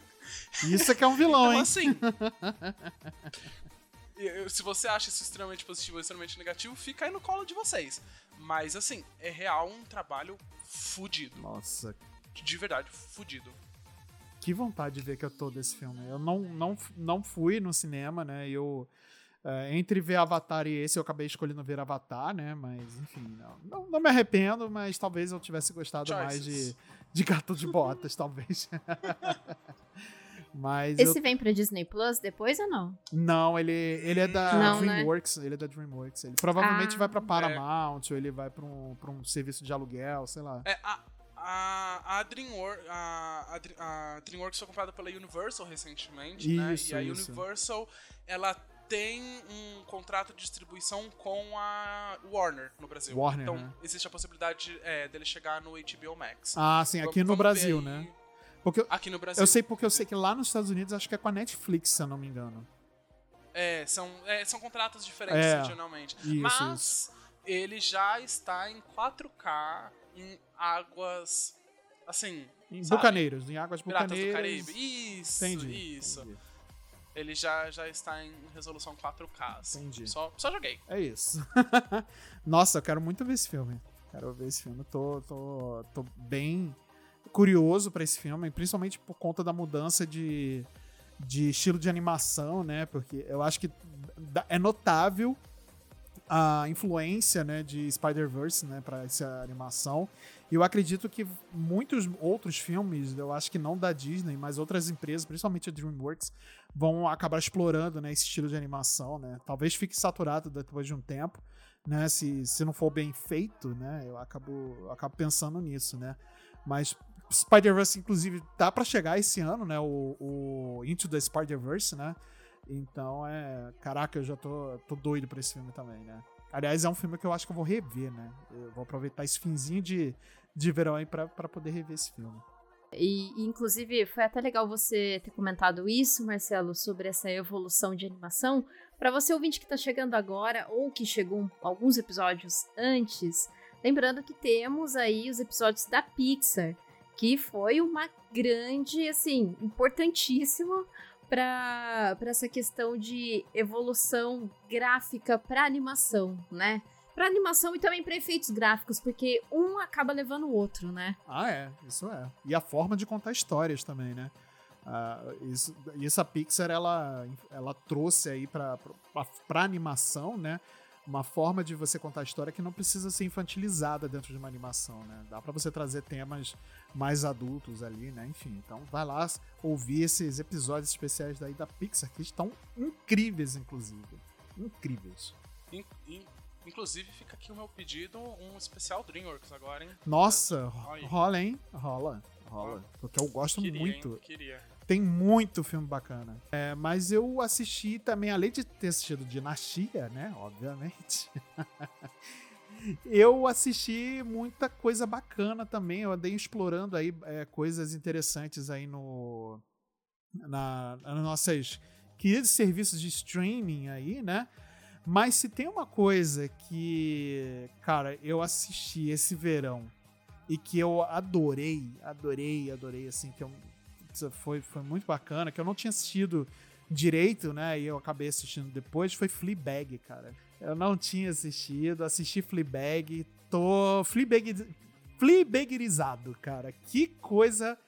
Isso é que é um vilão, Então, hein? assim. se você acha isso extremamente positivo ou extremamente negativo, fica aí no colo de vocês. Mas assim, é real um trabalho fudido. Nossa, De verdade, fudido. que vontade de ver que eu tô desse filme. Eu não, não, não fui no cinema, né? Eu. É, entre ver Avatar e esse, eu acabei escolhendo ver Avatar, né? Mas, enfim, não, não, não me arrependo, mas talvez eu tivesse gostado mais de, Choices. de Gato de Botas, talvez. mas eu Esse vem pra Disney Plus depois ou não? Não, ele, ele é da Não, né? DreamWorks. Ele é da DreamWorks. Ele provavelmente Ah. vai pra Paramount, ou ele vai pra um, pra um serviço de aluguel, sei lá. É, a, a, a, Dreamworks, a, a, a DreamWorks foi comprada pela Universal recentemente, né? Isso, E a isso. Universal, ela tem um contrato de distribuição com a Warner no Brasil. Warner, então, né? existe a possibilidade é, dele chegar no HBO Max. Ah, sim, aqui Vamos- no vamos Brasil, né? Porque eu, Aqui no Brasil. eu sei porque eu sei que lá nos Estados Unidos acho que é com a Netflix, se eu não me engano. É, são, é, são contratos diferentes É, regionalmente. isso, Mas ele já está em 4K em águas. Assim. Em sabe? Bucaneiros, em Águas Piratas do Bucaneiras. Caribe. Isso, Entendi. isso. entendi. Ele já, já está em resolução 4K. assim. Entendi. Só, só joguei. É isso. Nossa, eu quero muito ver esse filme. Quero ver esse filme. Tô, tô, tô bem curioso pra esse filme, principalmente por conta da mudança de, de estilo de animação, né? Porque eu acho que é notável a influência né, de Spider-Verse né, para essa animação. E eu acredito que muitos outros filmes, eu acho que não da Disney, mas outras empresas, principalmente a DreamWorks, vão acabar explorando né, esse estilo de animação. Né? Talvez fique saturado depois de um tempo, né? Se, se não for bem feito, né? Eu acabo, eu acabo pensando nisso, né? Mas Spider-Verse, inclusive, tá para chegar esse ano, né? O, o Into the Spider-Verse, né? Então é. Caraca, eu já tô, tô doido pra esse filme também, né? Aliás, é um filme que eu acho que eu vou rever, né? Eu vou aproveitar esse finzinho de, de verão aí pra, pra poder rever esse filme. E, inclusive, foi até legal você ter comentado isso, Marcelo, sobre essa evolução de animação. Para você ouvinte que tá chegando agora, ou que chegou alguns episódios antes, lembrando que temos aí os episódios da Pixar, que foi uma grande, assim, importantíssimo para essa questão de evolução gráfica para animação, né? Para animação e também para efeitos gráficos, porque um acaba levando o outro, né? Ah, é, isso é. E a forma de contar histórias também, né? Ah, isso, isso a Pixar, ela, ela trouxe aí pra animação, né? Uma forma de você contar a história que não precisa ser infantilizada dentro de uma animação, né? Dá pra você trazer temas mais adultos ali, né? Enfim, então vai lá ouvir esses episódios especiais daí da Pixar, que estão incríveis, inclusive. Incríveis. In- in- inclusive, fica aqui o meu pedido, um especial DreamWorks agora, hein? Nossa, rola, hein? Rola, rola. Porque eu gosto Queria, muito. hein? Queria. Tem muito filme bacana. É, mas eu assisti também, além de ter assistido Dinastia, né? Obviamente. eu assisti muita coisa bacana também. Eu andei explorando aí é, coisas interessantes aí no. Na, nas nossas queridos serviços de streaming aí, né? Mas se tem uma coisa que, cara, eu assisti esse verão e que eu adorei, adorei, adorei, assim, que eu foi, foi muito bacana, que eu não tinha assistido direito, né? E eu acabei assistindo depois, foi Fleabag, cara. Eu não tinha assistido, assisti Fleabag, tô Fleabag, Fleabagerizado, cara. Que coisa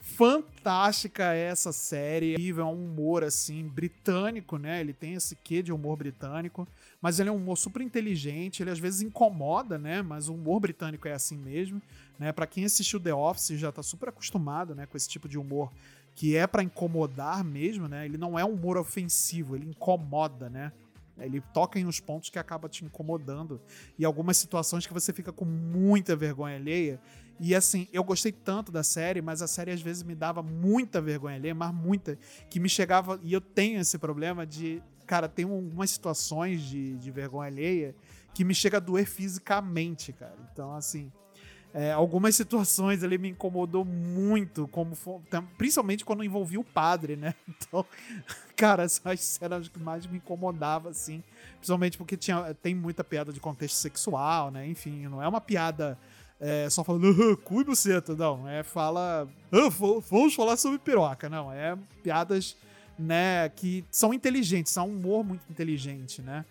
fantástica é essa série. É um humor, assim, britânico, né? Ele tem esse quê de humor britânico, mas ele é um humor super inteligente, ele às vezes incomoda, né? Mas o humor britânico é assim mesmo, né? Pra quem assistiu The Office já tá super acostumado, né? Com esse tipo de humor que é pra incomodar mesmo, né? Ele não é um humor ofensivo, ele incomoda, né? Ele toca em uns pontos que acaba te incomodando. E algumas situações que você fica com muita vergonha alheia. E assim, eu gostei tanto da série, mas a série às vezes me dava muita vergonha alheia, mas muita, que me chegava. E eu tenho esse problema de. Cara, tem algumas situações de, de vergonha alheia que me chega a doer fisicamente, cara. Então, assim. É, algumas situações ali me incomodou muito, como principalmente quando envolvia o padre, né? Então, cara, são as cenas que mais me incomodava, assim. Principalmente porque tinha, tem muita piada de contexto sexual, né? Enfim, não é uma piada é, só falando "Ah, cu e buceta, não. É fala. "Ah, vo- vamos falar sobre piroca, não. É piadas, né, que são inteligentes, são um humor muito inteligente, né?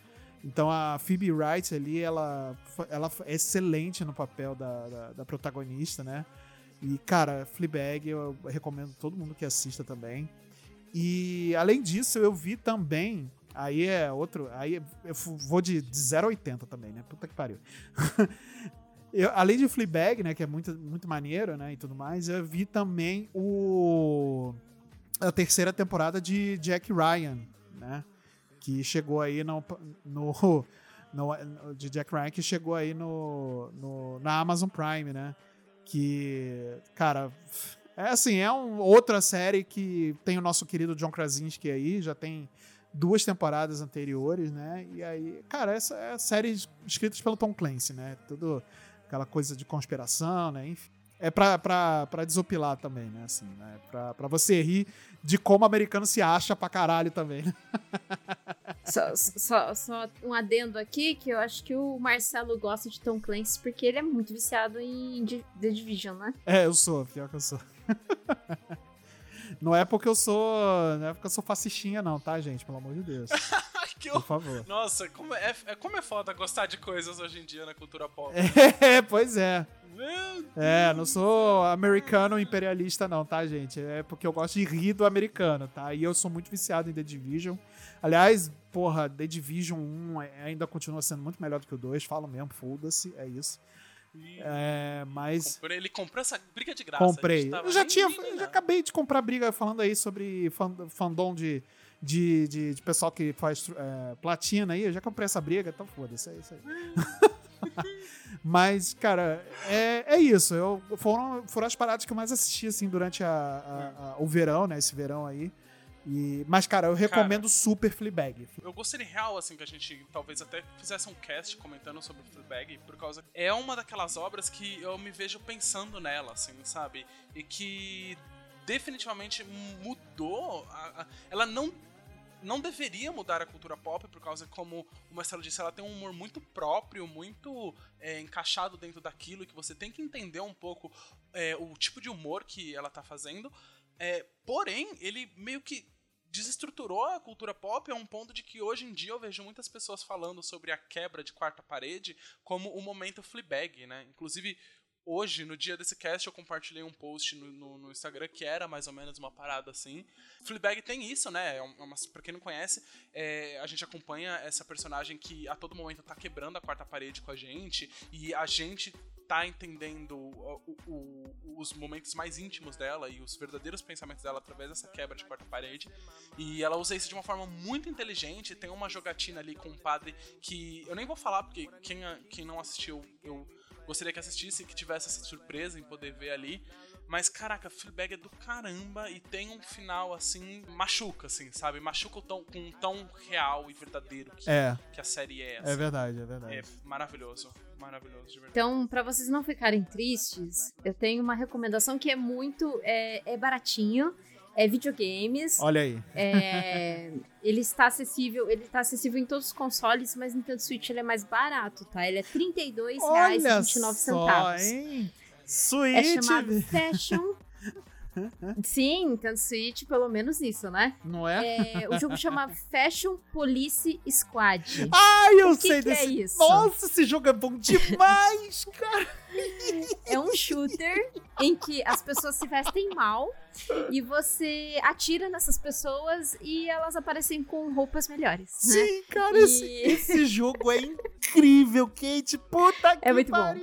Então a Phoebe Wright ali, ela, ela é excelente no papel da, da, da protagonista, né? E, cara, Fleabag eu recomendo todo mundo que assista também. E, além disso, eu vi também... Aí é outro... Aí eu fu- vou de, de 0 a 80 também, né? Puta que pariu. Eu, além de Fleabag, né, que é muito, muito maneiro, né, e tudo mais, eu vi também o a terceira temporada de Jack Ryan, né, que chegou aí no, no, no- de Jack Ryan que chegou aí no, no- na Amazon Prime, né, que, cara, é assim, é uma outra série que tem o nosso querido John Krasinski aí, já tem duas temporadas anteriores, né, e aí, cara, essa é a série escrita pelo Tom Clancy, né, tudo aquela coisa de conspiração, né? Enfim. É pra, pra, pra desopilar também, né? Assim, né? Pra, pra você rir de como o americano se acha pra caralho também. né? Só, só, só um adendo aqui, que eu acho que o Marcelo gosta de Tom Clancy porque ele é muito viciado em The Division, né? É, eu sou, pior que eu sou. Não é porque eu sou. Não é porque eu sou fascistinha, não, tá, gente? Pelo amor de Deus. Que Por favor. Nossa, como é, é- como é foda gostar de coisas hoje em dia na cultura pop. É, pois é. É, não sou americano imperialista, não, tá, gente? É porque eu gosto de rir do americano, tá? E eu sou muito viciado em The Division. Aliás, porra, The Division 1 é- ainda continua sendo muito melhor do que o 2, falo mesmo, foda-se, é isso. É, mas Comprei- Ele comprou essa briga de graça. comprei. Eu já tinha, já acabei de comprar briga falando aí sobre fan- fandom de, de, de, de pessoal que faz é, platina aí. Eu já comprei essa briga, então foda-se, é isso aí. Mas, cara, é, é isso. Eu, foram, foram as paradas que eu mais assisti, assim, durante a, a- a- o verão, né? Esse verão aí. E, mas, cara, eu recomendo super Fleabag. Eu gostaria real, assim, que a gente talvez até fizesse um cast comentando sobre Fleabag, por causa... É uma daquelas obras que eu me vejo pensando nela, assim, sabe? E que definitivamente mudou... a- a- ela não... Não deveria mudar a cultura pop, por causa, como o Marcelo disse, ela tem um humor muito próprio, muito é, encaixado dentro daquilo, que você tem que entender um pouco é, o tipo de humor que ela tá fazendo. É, porém, ele meio que desestruturou a cultura pop a um ponto de que hoje em dia eu vejo muitas pessoas falando sobre a quebra de quarta parede como o momento Fleabag, né? Inclusive, hoje, no dia desse cast, eu compartilhei um post no, no- no Instagram que era mais ou menos uma parada assim. Fleabag tem isso, né? É uma, pra quem não conhece, é, a gente acompanha essa personagem que a todo momento tá quebrando a quarta parede com a gente e a gente tá entendendo o- o- o- os momentos mais íntimos dela e os verdadeiros pensamentos dela através dessa quebra de quarta parede. E ela usa isso de uma forma muito inteligente. Tem uma jogatina ali com um padre que eu nem vou falar, porque quem, quem não assistiu, eu gostaria que assistisse e que tivesse essa surpresa em poder ver ali. Mas, caraca, Fleabag é do caramba e tem um final, assim, machuca, assim, sabe? Machuca o tom, com um tom real e verdadeiro que, É, que a série é, é assim. verdade, é verdade. É maravilhoso, maravilhoso, de verdade. Então, pra vocês não ficarem tristes, eu tenho uma recomendação que é muito. É, é baratinho. É videogames. Olha aí. É, ele está acessível, ele está acessível em todos os consoles, mas Nintendo Switch ele é mais barato, tá? Ele é R$ Olha 32,29 só, centavos. hein? É Switch. chamado Fashion. Sim, Nintendo Switch, pelo menos isso, né? Não é? É, o jogo chama Fashion Police Squad. Ai, eu que sei que é desse. isso? Nossa, esse jogo é bom demais, cara. É um shooter em que as pessoas se vestem mal e você atira nessas pessoas e elas aparecem com roupas melhores. né? Sim, cara, E- esse, esse jogo é incrível, Kate. Puta que É muito bom.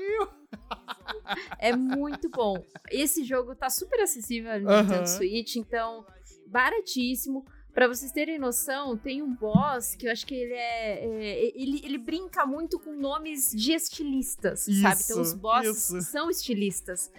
É muito bom. Esse jogo tá super acessível no Aham. Nintendo Switch, então baratíssimo. Pra vocês terem noção, tem um boss que eu acho que ele é. é, ele, ele brinca muito com nomes de estilistas, sabe? Então os Isso, bosses isso. são estilistas.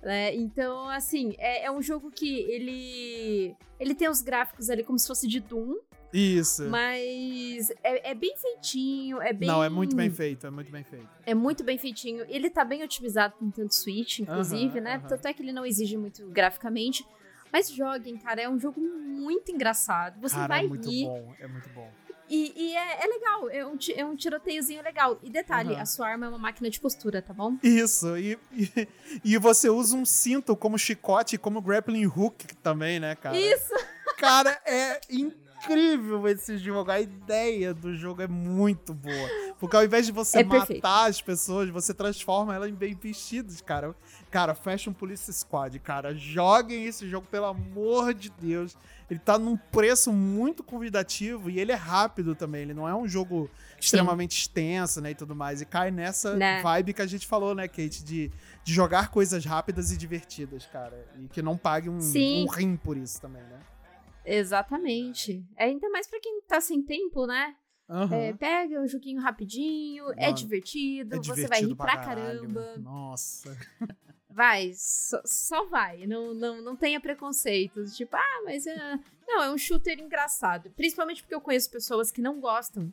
Né? Então, assim, é, é um jogo que ele. Ele tem os gráficos ali como se fosse de Doom, Isso. mas é, é bem feitinho, é bem. Não, é muito bem feito, é muito bem feito. É muito bem feitinho. Ele tá bem otimizado no Nintendo Switch, inclusive, Aham, né? aham. Tanto é que ele não exige muito graficamente. Mas joguem, cara, é um jogo muito engraçado. Você Cara, vai é muito rir. bom, é muito bom. E, e é, é legal, é um, é um tiroteiozinho legal. E detalhe, Aham. a sua arma é uma máquina de costura, tá bom? Isso, e, e, e você usa um cinto como chicote, como grappling hook também, né, cara? Isso! Cara, é incrível esse jogo. A ideia do jogo é muito boa. Porque ao invés de você É matar perfeito. as pessoas, você transforma elas em bem vestidos, cara. Cara, Fashion Police Squad, cara. Joguem esse jogo, pelo amor de Deus. Ele tá num preço muito convidativo e ele é rápido também. Ele não é um jogo extremamente extenso, né? E tudo mais. E cai nessa Né. vibe que a gente falou, né, Kate? De, de jogar coisas rápidas e divertidas, cara. E que não pague um, Sim. um rim por isso também, né? Exatamente. É ainda mais pra quem tá sem tempo, né? Aham. É, pega um joguinho rapidinho, é Mano, divertido, É você vai rir divertido pra caralho. caramba. Nossa. Vai, só, só vai. Não, não, não tenha preconceitos. Tipo, ah, mas é. Não, é um shooter engraçado. Principalmente porque eu conheço pessoas que não gostam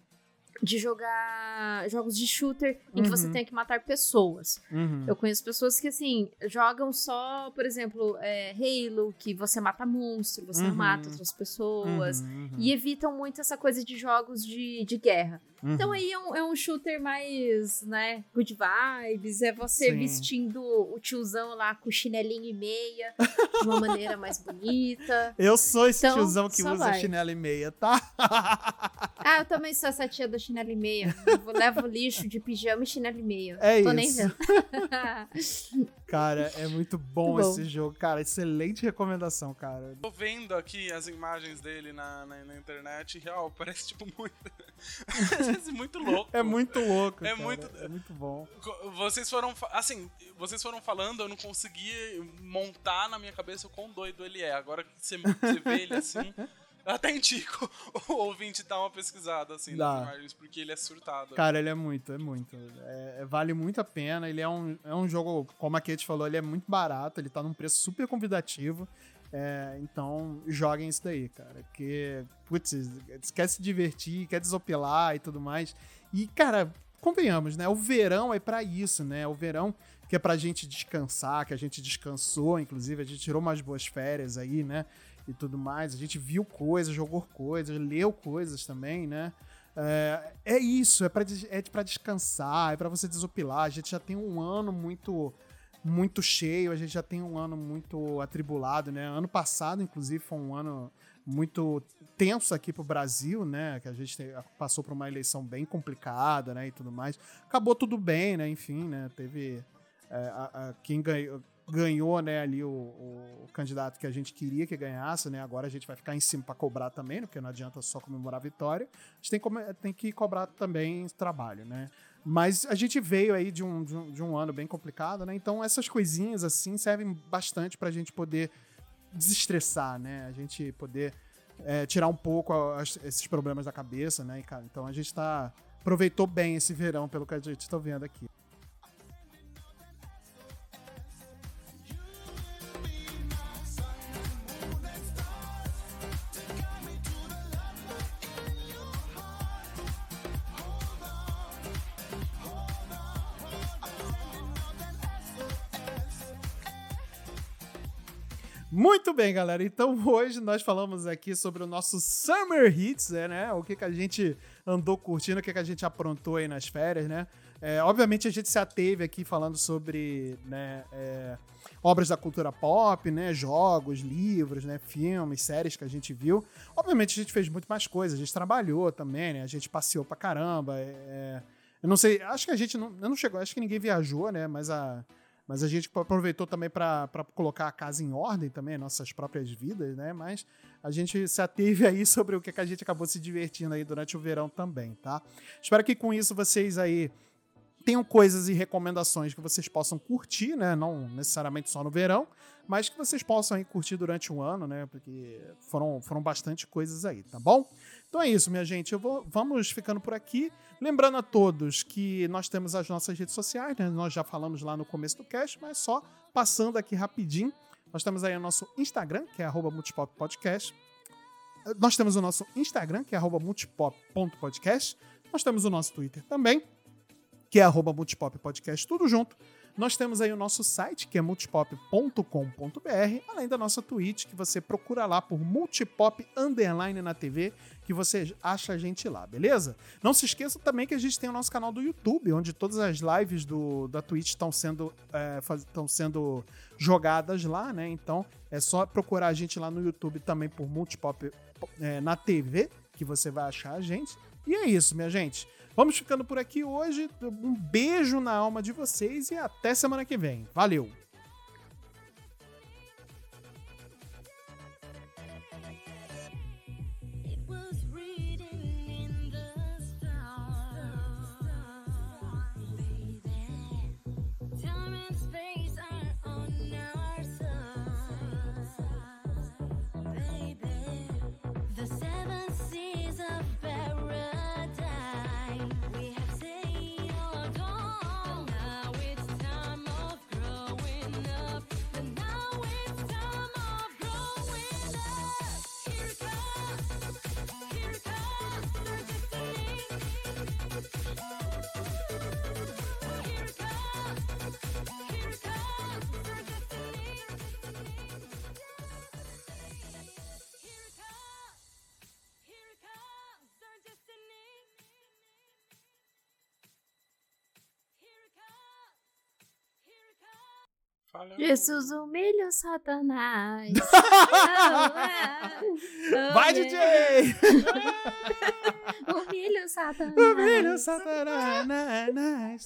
de jogar jogos de shooter em que você Uhum. tem que matar pessoas. Uhum. Eu conheço pessoas que, assim, jogam só, por exemplo, é, Halo, que você mata monstro, você não Uhum. mata outras pessoas. Uhum, uhum, E evitam muito essa coisa de jogos de, de guerra. Uhum. Então aí é um, é um shooter mais, né, good vibes, é você Sim. vestindo o tiozão lá com chinelinho e meia, de uma maneira mais bonita. Eu sou esse Então, tiozão que usa vai. chinelo e meia, tá? Ah, eu também sou essa tia do chinelo e meia. Eu levo lixo de pijama e chinelo e meia. É Tô nem isso. vendo. Cara, é muito bom, Muito bom. esse jogo, cara. Excelente recomendação, cara. Tô vendo aqui as imagens dele na, na, na internet e, real, parece tipo muito. parece muito louco. É muito louco. É cara. muito- É muito bom. Vocês foram. fa- Assim, vocês foram falando, eu não consegui montar na minha cabeça o quão doido ele é. Agora que você, você vê ele assim. Até indico o ouvinte dar uma pesquisada assim Dá. nas imagens, porque ele é surtado. Cara, ele é muito, é muito. É- é- vale muito a pena. Ele é um, é um jogo, como a Kate falou, ele é muito barato. Ele tá num preço super convidativo. É, então, joguem isso daí, cara. Porque, putz, quer se divertir, quer desopilar e tudo mais. E, cara, convenhamos, né? O verão é pra isso, né? O verão que é pra gente descansar, que a gente descansou, inclusive, a gente tirou umas boas férias aí, né? E tudo mais. A gente viu coisas, jogou coisas, leu coisas também, né? É, é isso, é des- é descansar, é pra você desopilar. A gente já tem um ano muito muito cheio, a gente já tem um ano muito atribulado, né? Ano passado, inclusive, foi um ano muito tenso aqui pro Brasil, né? Que a gente te- passou por uma eleição bem complicada, né? E tudo mais. Acabou tudo bem, né? Enfim, né? Teve é, a- a- quem ganhou, ganhou, né? Ali o, o candidato que a gente queria que ganhasse, né? Agora a gente vai ficar em cima pra cobrar também, né? Porque não adianta só comemorar a vitória. A gente tem, que tem que cobrar também trabalho, né? Mas a gente veio aí de um, de um, de um ano bem complicado, né? Então essas coisinhas assim servem bastante pra gente poder desestressar, né? A gente poder é, tirar um pouco esses problemas da cabeça, né? Então a gente tá aproveitou bem esse verão pelo que a gente tá vendo aqui. Muito bem, galera. Então hoje nós falamos aqui sobre o nosso Summer Hits, é, né? O que, que a gente andou curtindo, o que, que a gente aprontou aí nas férias, né? É, obviamente a gente se ateve aqui falando sobre né, é, obras da cultura pop, né? Jogos, livros, né? Filmes, séries que a gente viu. Obviamente a gente fez muito mais coisas, a gente trabalhou também, né? A gente passeou pra caramba. é, eu não sei, acho que a gente não, não chegou, acho que ninguém viajou, né? Mas a, mas a gente aproveitou também para colocar a casa em ordem também, nossas próprias vidas, né? Mas a gente se ateve aí sobre o que, a gente acabou se divertindo aí durante o verão também, tá? Espero que com isso vocês aí tenham coisas e recomendações que vocês possam curtir, né? Não necessariamente só no verão, mas que vocês possam aí curtir durante o ano, né? Porque foram, foram bastante coisas aí, tá bom? Então é isso, minha gente. Eu vou, vamos ficando por aqui. Lembrando a todos que nós temos as nossas redes sociais, né? Nós já falamos lá no começo do cast, mas só passando aqui rapidinho. Nós temos aí o nosso Instagram, que é multipoppodcast. Nós temos o nosso Instagram, que é multipop.podcast. Nós temos o nosso Twitter também, que é multipoppodcast, tudo junto. Nós temos aí o nosso site, que é multipop.com.br, além da nossa Twitch, que você procura lá por Multipop Underline na TV, que você acha a gente lá, beleza? Não se esqueça também que a gente tem o nosso canal do YouTube, onde todas as lives do, da Twitch estão sendo, é, sendo jogadas lá, né? Então é só procurar a gente lá no YouTube também por Multipop é, na TV, que você vai achar a gente. E é isso, minha gente. Vamos ficando por aqui hoje. Um beijo na alma de vocês e até semana que vem. Valeu! The seven seas of Falou. Jesus humilha o Satanás. Vai, DJ! Humilha o Satanás. Humilha o Satanás.